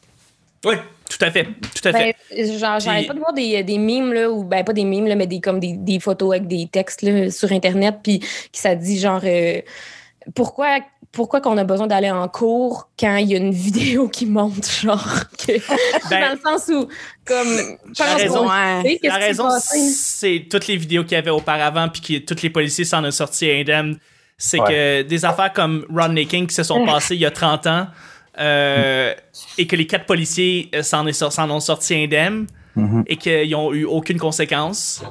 Oui, tout à fait, tout à Ben, fait. genre, j'arrête Puis- pas de voir des, des mimes, là, ou ben pas des mimes, là, mais des, comme des, des photos avec des textes là, sur Internet, puis qui ça dit genre euh, pourquoi pourquoi qu'on a besoin d'aller en cours quand il y a une vidéo qui montre, genre, que, Ben, dans le sens où, comme, La raison- sait La raison, c'est toutes les vidéos qu'il y avait auparavant, puis que tous les policiers s'en ont sorti indemnes. C'est Ouais. que des affaires comme Rodney King qui se sont passées il y a 30 ans, euh, et que les quatre policiers euh, s'en s'en ont sorti indemnes, Mhm. et qu'ils n'ont eu aucune conséquence.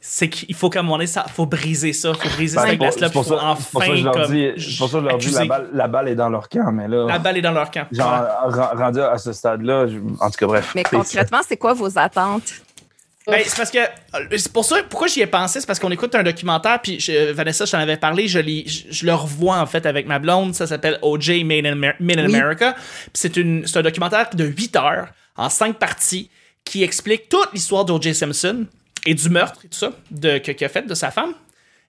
C'est qu'il faut qu'à un moment donné, ça faut briser ça, faut briser Ben, cette pour- glace-là, c'est pour ça- c'est pour ça que enfin je leur comme, dis, c'est pour ça que je leur dis la balle, la balle est dans leur camp, mais là, La balle est dans leur camp. genre, ren- rendu à ce stade-là, je- en tout cas, bref. Mais concrètement, c'est quoi vos attentes? Ben, c'est parce que euh, c'est pour ça pourquoi j'y ai pensé c'est parce qu'on écoute un documentaire puis je- Vanessa je t'en avais parlé je, je, je le revois en fait avec ma blonde ça s'appelle OJ Made in, Amer- Made in Oui. America c'est un documentaire de 8 heures en 5 parties qui explique toute l'histoire d'OJ Simpson et du meurtre et tout ça de, que- qu'il a fait de sa femme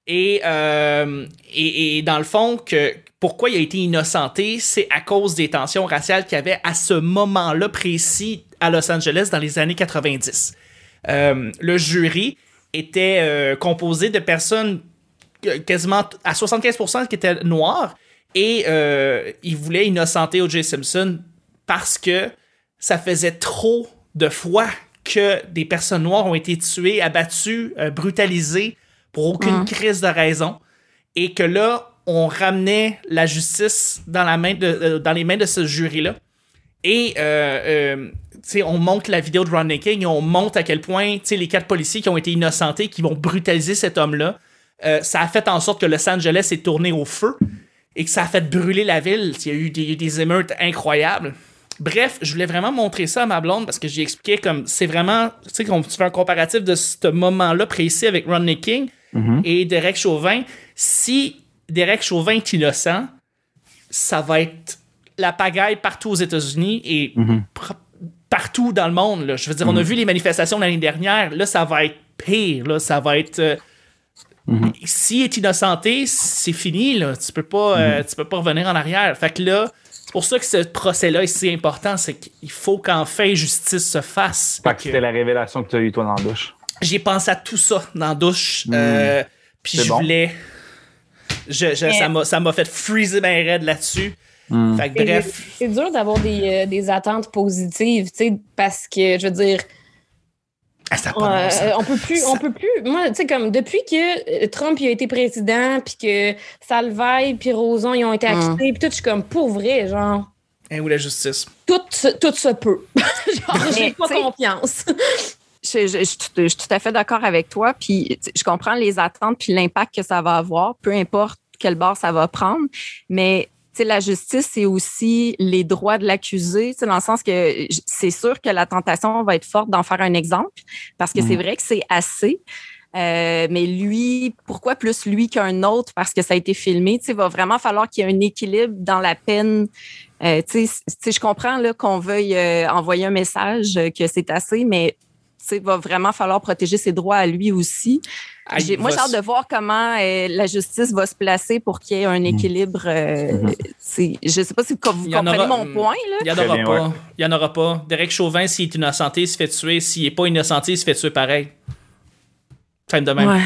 et, euh, et, et dans le fond, que pourquoi il a été innocenté, c'est à cause des tensions raciales qu'il y avait à ce moment-là précis à Los Angeles dans les années 90. Euh, le jury était euh, composé de personnes quasiment à 75% qui étaient noires et euh, ils voulaient innocenter O.J. Simpson parce que ça faisait trop de fois que des personnes noires ont été tuées, abattues, brutalisées pour aucune Mhm. crise de raison et que là on ramenait la justice dans la main de, dans les mains de ce jury là et euh, euh, on montre la vidéo de Rodney King et on montre à quel point les quatre policiers qui ont été innocentés, qui vont brutaliser cet homme-là, euh, ça a fait en sorte que Los Angeles est tourné au feu et que ça a fait brûler la ville. Il y a eu des, des émeutes incroyables. Bref, je voulais vraiment montrer ça à ma blonde parce que j'ai expliqué comme c'est vraiment, tu sais, quand tu fais un comparatif de ce moment-là précis avec Rodney King Mhm. et Derek Chauvin. Si Derek Chauvin est innocent, ça va être la pagaille partout aux États-Unis et Mhm. pr- partout dans le monde. là. Je veux dire, on a vu les manifestations l'année dernière. Là, ça va être pire. Là. Ça va être. euh, Mhm. S'il est innocenté, c'est fini. Là. Tu peux pas, euh, tu peux pas revenir en arrière. Fait que là, c'est pour ça que ce procès-là est si important. C'est qu'il faut qu'enfin justice se fasse. Fait que c'était la révélation que tu as eue, toi, dans la douche. j'ai pensé à tout ça dans la douche. euh, puis je bon. voulais. Je, je- ça m'a- ça m'a fait freezer ben raide là-dessus. Mm. Fait que C'est- bref. C'est dur d'avoir des, euh, des attentes positives, tu sais, parce que, je veux dire, Ah, ça pas Euh, on peut plus, Ça- on peut plus. Moi, tu sais, comme depuis que euh, Trump il a été président, puis que Salvaille puis Roson ils ont été Mm. acquittés, puis tout, je suis comme pour vrai, genre Hein, ou la justice? tout, se- tout se peut. genre, j'ai pas confiance. Je, je- je suis tout- je suis tout à fait d'accord avec toi. Puis je comprends les attentes puis l'impact que ça va avoir, peu importe quel bord ça va prendre. Mais la justice, c'est aussi les droits de l'accusé, dans le sens que c'est sûr que la tentation va être forte d'en faire un exemple, parce que c'est vrai que c'est assez. Euh, mais lui, pourquoi plus lui qu'un autre? Parce que ça a été filmé? Il va vraiment falloir qu'il y ait un équilibre dans la peine. Euh, tu sais, c- tu sais, je comprends qu'on veuille euh, envoyer un message euh, que c'est assez, mais il va vraiment falloir protéger ses droits à lui aussi. Ah, moi, j'ai hâte de voir comment euh, la justice va se placer pour qu'il y ait un équilibre. euh, Mhm. Je ne sais pas si vous comprenez aura- mon point. Là. Il n'y en aura bien, pas. ouais. Il n'y en aura pas. Derek Chauvin, s'il est innocenté, il se fait tuer. S'il n'est pas innocenté, il se fait tuer pareil. Fin de même. Ouais.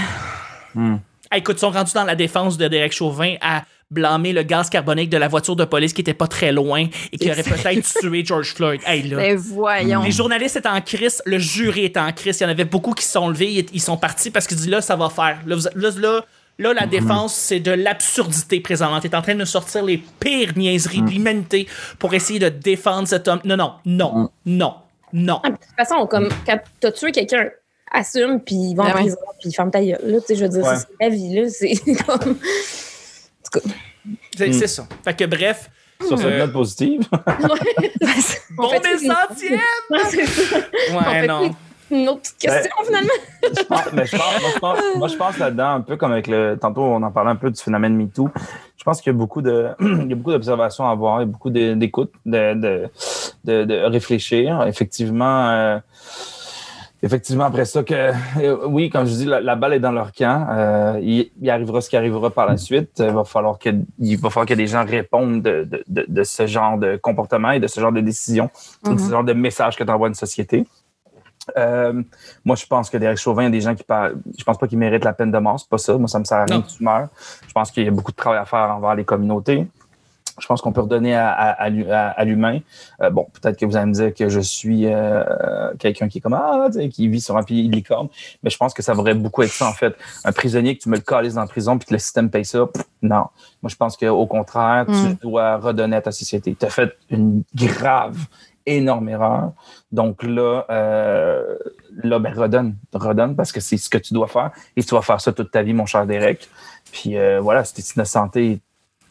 Hmm. Écoute, ils sont rendus dans la défense de Derek Chauvin à blâmer le gaz carbonique de la voiture de police qui était pas très loin et qui aurait peut-être tué George Floyd. Hey, là. Ben voyons. Les journalistes étaient en crise, le jury était en crise. Il y en avait beaucoup qui se sont levés, ils- ils sont partis parce qu'ils disent là, ça va faire. Là, vous- là, là, là, la défense, c'est de l'absurdité présentement. T'es en train de sortir les pires niaiseries de l'humanité pour essayer de défendre cet homme. Non, non, non, non, non. Ah, mais de toute façon, comme quand t'as tué quelqu'un, assume, puis il va en Ben prison, puis ferme ta gueule. Là, tu sais, je veux dire, Ouais. c'est la vie, là. C'est comme. Tout cas. C'est ça. Fait que bref, Sur cette Euh, note positive. bon fait- mille centième! Ouais, non. Une autre petite question, finalement. Je pense- mais je pense- moi, je pense, moi, je pense là-dedans, un peu comme avec le. Tantôt, on en parlait un peu du phénomène MeToo. Je pense qu'il y a beaucoup de, il y a beaucoup d'observations à avoir, il y a beaucoup de- d'écoute, de, de, de, de réfléchir. Effectivement, euh, effectivement, après ça, que euh, oui, comme je dis, la, la balle est dans leur camp. Euh, il, il arrivera ce qui arrivera par la suite. Il va falloir que, il va falloir que des gens répondent de, de, de, de ce genre de comportement et de ce genre de décision, de ce genre de message que tu envoies à une société. Euh, moi, je pense que Derek Chauvin, il y a des gens qui parlent. Je pense pas qu'il mérite la peine de mort. C'est pas ça. Moi, ça me sert à rien que tu meurs. Je pense qu'il y a beaucoup de travail à faire envers les communautés. Je pense qu'on peut redonner à, à, à l'hu- à- à l'humain. Euh, bon, peut-être que vous allez me dire que je suis euh, quelqu'un qui est comme ah, qui vit sur un pied de licorne, mais je pense que ça devrait beaucoup être ça en fait. Un prisonnier que tu me le calisses dans la prison puis que le système paye ça, pff, non. Moi, je pense qu'au contraire, Mm. tu dois redonner à ta société. Tu as fait une grave, énorme erreur. Donc là, euh, là, ben, redonne, redonne parce que c'est ce que tu dois faire et tu vas faire ça toute ta vie, mon cher Derek. Puis euh, voilà, si t'es innocenté,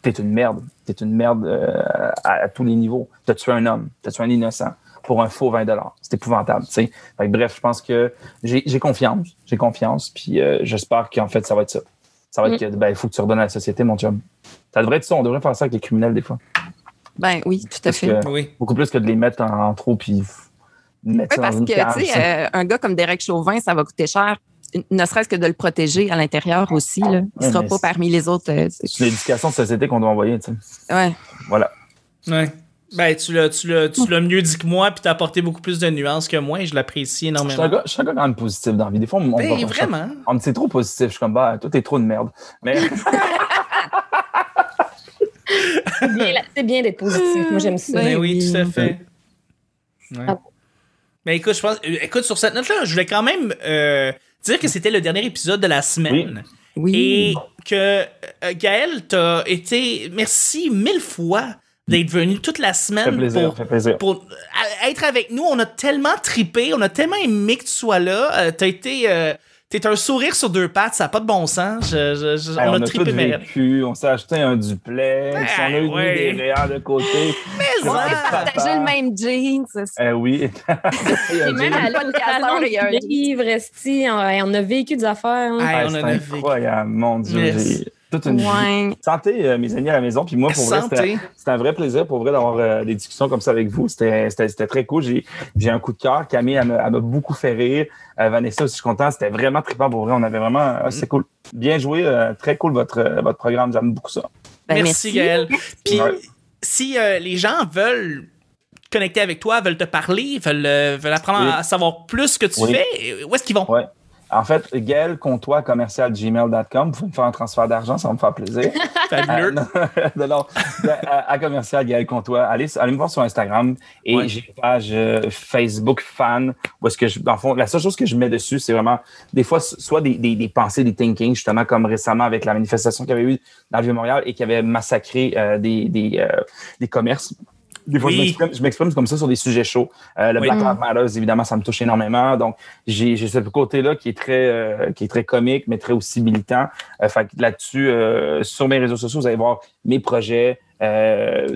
t'es une merde. T'es une merde euh, à, à tous les niveaux. T'as tué un homme, t'as tué un innocent pour un faux 20 C'est épouvantable, tu sais. Fait que bref, je pense que j'ai confiance. J'ai confiance. Puis euh, j'espère qu'en fait, ça va être ça. Ça va être que, ben, il faut que tu redonnes à la société, mon chum. Ça devrait être ça. On devrait faire ça avec les criminels, des fois. Ben oui, tout à fait. que- Oui. Beaucoup plus que de les mettre en, en trop puis mettre Oui, parce que, tu sais, euh, un gars comme Derek Chauvin, ça va coûter cher, ne serait-ce que de le protéger à l'intérieur aussi. Là. Il ne Ouais, sera mais pas parmi les autres. euh, c'est- l'éducation de société qu'on doit envoyer, tu sais. ouais. Voilà. Ouais. Ben, tu l'as, tu l'as, tu l'as mieux dit que moi, puis t'as apporté beaucoup plus de nuances que moi, et je l'apprécie Je suis un énormément. gars, je suis un gars quand même positif dans la vie. Des fois, on, on, Ben, on- vraiment. on me dit c'est trop positif. Je suis comme, bah, toi, t'es trop de merde. Mais C'est bien, là- c'est bien d'être positif. Moi, j'aime ça. Ben Ben oui, oui. tout à fait. Ouais. Ah. Mais écoute, je pense, euh, écoute, sur cette note-là, je voulais quand même euh, dire que c'était le dernier épisode de la semaine. Oui. Et que euh, Gaël, t'as été. Merci mille fois d'être venu toute la semaine plaisir, pour, plaisir. pour euh, être avec nous. On a tellement tripé, on a tellement aimé que tu sois là. Euh, t'as été. euh, T'es un sourire sur deux pattes, ça n'a pas de bon sens. Je- je- je- Hey, on, on, a a tripé, tout vécu, on s'est acheté un duplex, on a eu ouais. des réels de côté. Mais On ça- a partagé le même jeans. c'est ça. Eh oui. Et même à casseur, il y a un- livre, esti, on, on a vécu des affaires. hein. Ah, on c'est a vécu. incroyable, mon Dieu. Merci. Toute une vie. Santé, euh, mes amis à la maison. Puis moi, pour vrai, c'était Santé. c'était un vrai plaisir pour vrai d'avoir euh, des discussions comme ça avec vous. C'était très cool. J'ai j'ai un coup de cœur. Camille, elle m'a beaucoup fait rire. Euh, Vanessa aussi, je suis content. C'était vraiment trippant pour vrai. On avait vraiment... ah, C'est cool. Bien joué. euh, très cool votre, votre programme. J'aime beaucoup ça. Ben, merci, Gaël. Puis Ouais. si euh, les gens veulent connecter avec toi, veulent te parler, veulent, veulent apprendre Oui. à savoir plus ce que tu Oui. fais, où est-ce qu'ils vont? Ouais. En fait, Gaël Comtois, commercial gmail.com. Vous pouvez me faire un transfert d'argent, ça va me faire plaisir. Fabuleux. Non, non, à, à commercial Gaël Comtois. Allez, allez me voir sur Instagram et Ouais. j'ai une page euh, Facebook fan où est-ce que je, dans le fond, la seule chose que je mets dessus, c'est vraiment des fois soit des, des, des pensées, des thinking, justement comme récemment avec la manifestation qu'il y avait eu dans le Vieux-Montréal et qui avait massacré euh, des, des, euh, des commerces. Des fois, Oui. je m'exprime- comme ça sur des sujets chauds. Euh, le Oui. Black Lives Matter, évidemment, ça me touche énormément. Donc, j'ai ce côté-là qui est très euh, qui est très comique, mais très aussi militant. Euh, fait là-dessus, euh, sur mes réseaux sociaux, vous allez voir mes projets,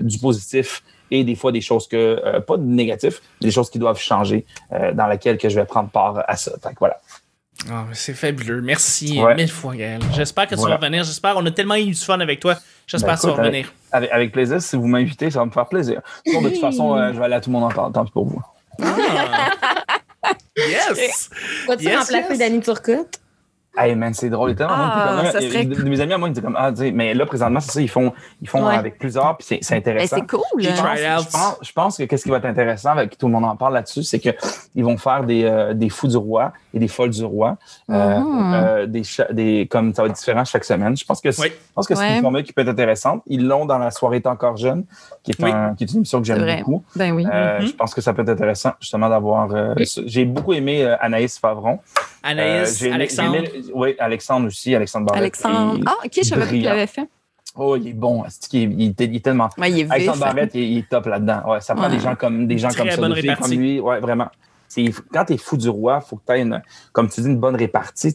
du positif et des fois des choses que pas de négatif, mais des choses qui doivent changer, dans lesquelles que je vais prendre part à ça. Fait que voilà. Ah, c'est fabuleux. Merci Ouais. mille fois, Gaël. J'espère que tu Voilà. vas revenir. J'espère. On a tellement eu du fun avec toi. J'espère Ben, vas écoute, revenir. Avec, avec plaisir, si vous m'invitez, ça va me faire plaisir. Sinon, de toute façon, euh, je vais aller à tout mon entendre. Tant pis pour vous. Ah. Yes! Vas-tu Yes, remplacer yes. Danny Turcotte? Hey man, c'est drôle. Il y a tellement de monde qui Ah, ça serait de- de mes amis à moi, ils disent comme, ah, tu sais, mais là, présentement, c'est ça, ils font, ils font Ouais. avec plusieurs, puis c'est c'est Ben, intéressant. c'est cool. J'ai hein. try- je pense, je pense que qu'est-ce qui va être intéressant, avec tout le monde en parle là-dessus, c'est que ils vont faire des, euh, des fous du roi et des folles du roi, euh, Mhm. euh, des, des comme ça va être différent chaque semaine. Je pense que c'est, Oui. je pense que c'est Ouais. une formule qui peut être intéressante. Ils l'ont dans la soirée T'es encore jeune, qui est, Oui. un- qui est une émission que C'est j'aime vrai. beaucoup. Ben oui. Euh, Mhm. Je pense que ça peut être intéressant justement d'avoir. euh, j'ai beaucoup aimé euh, Anaïs Favron. Anaïs, Euh, aimé- Alexandre? oui, Alexandre aussi, Alexandre Barrette. Alexandre. Il- Ah, ok, je savais pas qu'il l'avait fait. Oh, il est bon. Il, est- il est tellement. Ouais, il est vif. Alexandre Barrette, il, est- il est top là-dedans. Ouais, ça prend Ouais. des gens comme des gens Très comme ça, bonne répartie. comme lui. Ouais, vraiment. C'est quand t'es fou du roi, faut que t'aies une, comme tu dis, une bonne répartie.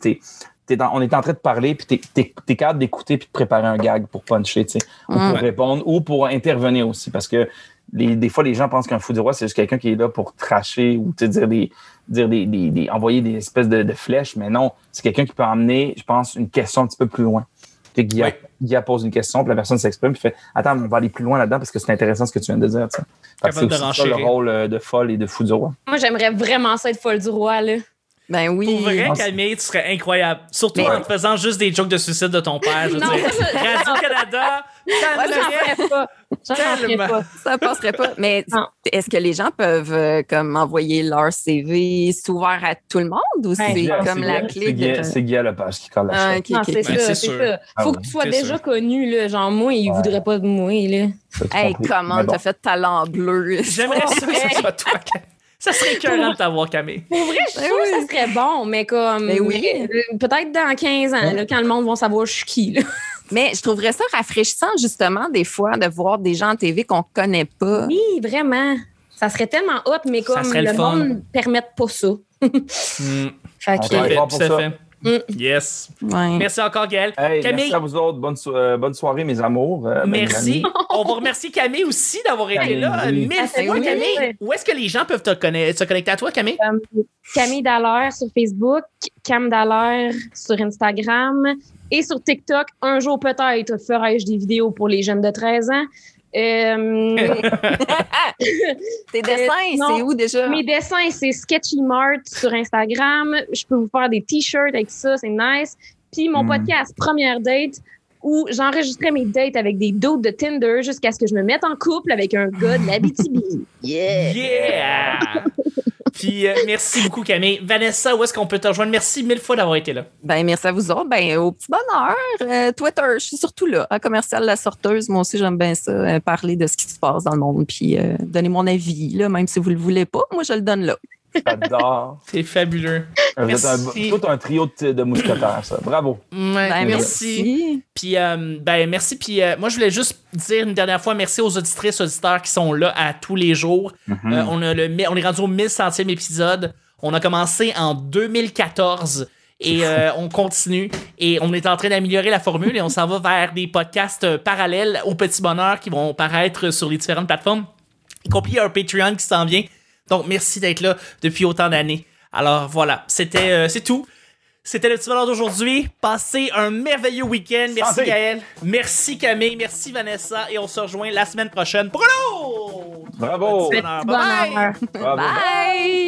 T'es, t'es dans- on est en train de parler, puis t'es, t'es, t'es capable d'écouter puis de préparer un gag pour puncher, tu sais, ou pour répondre, ou pour intervenir aussi, parce que les, des fois les gens pensent qu'un fou du roi c'est juste quelqu'un qui est là pour tracher ou tu dire des, dire des, des, des- envoyer des espèces de, de flèches, mais non, c'est quelqu'un qui peut emmener, je pense, une question un petit peu plus loin. Tu sais, Guilla, Ouais. Guilla pose une question, puis la personne s'exprime, puis fait Attends, on va aller plus loin là-dedans parce que c'est intéressant ce que tu viens de dire. tu sais. Fait que C'est ça le rôle euh, de folle et de fou du roi. Moi, j'aimerais vraiment ça être folle du roi, là. Ben oui. Pour vrai, Camille, tu serais incroyable. Surtout Mais- en te faisant juste des jokes de suicide de ton père. Je veux Non, dire, ça, je- Radio-Canada, t'aimerais- ferais pas. Ça passerait pas. Mais est-ce que les gens peuvent euh, comme envoyer leur CV? C'est ouvert à tout le monde ou Ouais, c'est comme la clé C'est Guilla Lepage qui colle la Ah, chaîne. ok, Non, ok. c'est Ben, ça, c'est ça. Ah Faut ouais. que tu sois déjà sûr. connu, là. Genre, moi, il Ouais. voudrait pas de moi, là. Ça, Hey, comment Mais bon. t'as fait talent bleu? J'aimerais ça que ce soit toi. Ça serait écœurant de t'avoir, Camille. Pour vrai, je suis Ben sûre oui. que ça serait bon, mais comme. Ben oui. euh, Peut-être dans 15 ans, là, quand le monde va savoir je suis qui, là. Mais je trouverais ça rafraîchissant, justement, des fois, de voir des gens en TV qu'on connaît pas. Oui, vraiment. Ça serait tellement hot, mais comme le, monde ne permet pas ça. Hmm, Fait que. pour ça. fait. Mm. Yes. Ouais. Merci encore, Gaël. Hey, Camille, merci à vous autres. Bonne, so- euh, bonne soirée, mes amours. euh, merci. On va remercier Camille aussi d'avoir été Camille, là. oui. Fait fois, plaisir. Camille. Où est-ce que les gens peuvent te, conna- se connecter à toi, Camille? Camille Dallaire sur Facebook, Cam Dallaire sur Instagram et sur TikTok. Un jour peut-être ferai-je des vidéos pour les jeunes de 13 ans? Euh, Tes dessins, non. c'est où déjà? mes dessins, c'est Sketchy Mart sur Instagram. Je peux vous faire des t-shirts avec ça, c'est nice. Puis mon Mm. podcast Première Date, où j'enregistrais mes dates avec des doutes de Tinder jusqu'à ce que je me mette en couple avec un gars de l'Abitibi. Yeah! Yeah! Puis euh, merci beaucoup, Camille. Vanessa, où est-ce qu'on peut te rejoindre? Merci mille fois d'avoir été là. Ben, merci à vous autres. Ben, au petit bonheur. Euh, Twitter, je suis surtout là. À commercial La Sorteuse, moi aussi, j'aime bien ça, euh, parler de ce qui se passe dans le monde, puis euh, donner mon avis, là, même si vous le voulez pas. Moi, je le donne là. J'adore. C'est fabuleux. Vous êtes un, Merci. tout un trio de, de mousquetaires, ça. Bravo. Ouais, Ben, merci. Puis, euh, ben, merci. Puis, euh, moi, je voulais juste dire une dernière fois merci aux auditrices, auditeurs qui sont là à tous les jours. Mhm. Euh, on, a le, on est rendu au 1100e épisode. On a commencé en 2014 et euh, on continue. Et on est en train d'améliorer la formule et on s'en va vers des podcasts parallèles au Petit Bonheur qui vont paraître sur les différentes plateformes, y compris un Patreon qui s'en vient. Donc, merci d'être là depuis autant d'années. Alors, voilà, c'était euh, c'est tout. C'était le petit bonheur d'aujourd'hui. Passez un merveilleux week-end. Merci Santé. Gaël. Merci Camille. Merci Vanessa. Et on se rejoint la semaine prochaine pour un autre Bravo. bonheur. Bye. Bravo. Bye!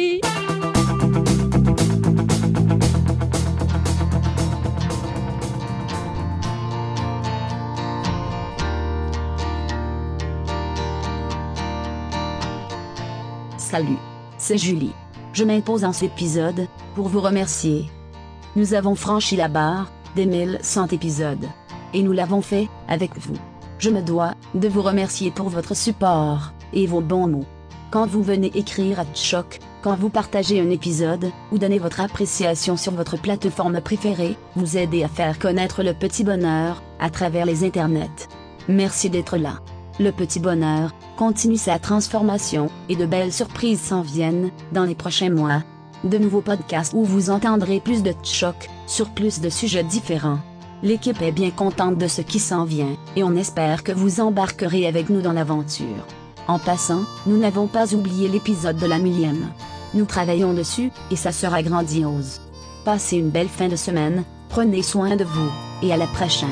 Salut, c'est Julie. Je m'impose en cet épisode, pour vous remercier. Nous avons franchi la barre, des 1100 épisodes. Et nous l'avons fait, avec vous. Je me dois, de vous remercier pour votre support, et vos bons mots. Quand vous venez écrire à Choc, quand vous partagez un épisode, ou donnez votre appréciation sur votre plateforme préférée, vous aidez à faire connaître le petit bonheur, à travers les internets. Merci d'être là. Le petit bonheur continue sa transformation, et de belles surprises s'en viennent, dans les prochains mois. De nouveaux podcasts où vous entendrez plus de choc, sur plus de sujets différents. L'équipe est bien contente de ce qui s'en vient, et on espère que vous embarquerez avec nous dans l'aventure. En passant, nous n'avons pas oublié l'épisode de la millième. Nous travaillons dessus, et ça sera grandiose. Passez une belle fin de semaine, prenez soin de vous, et à la prochaine.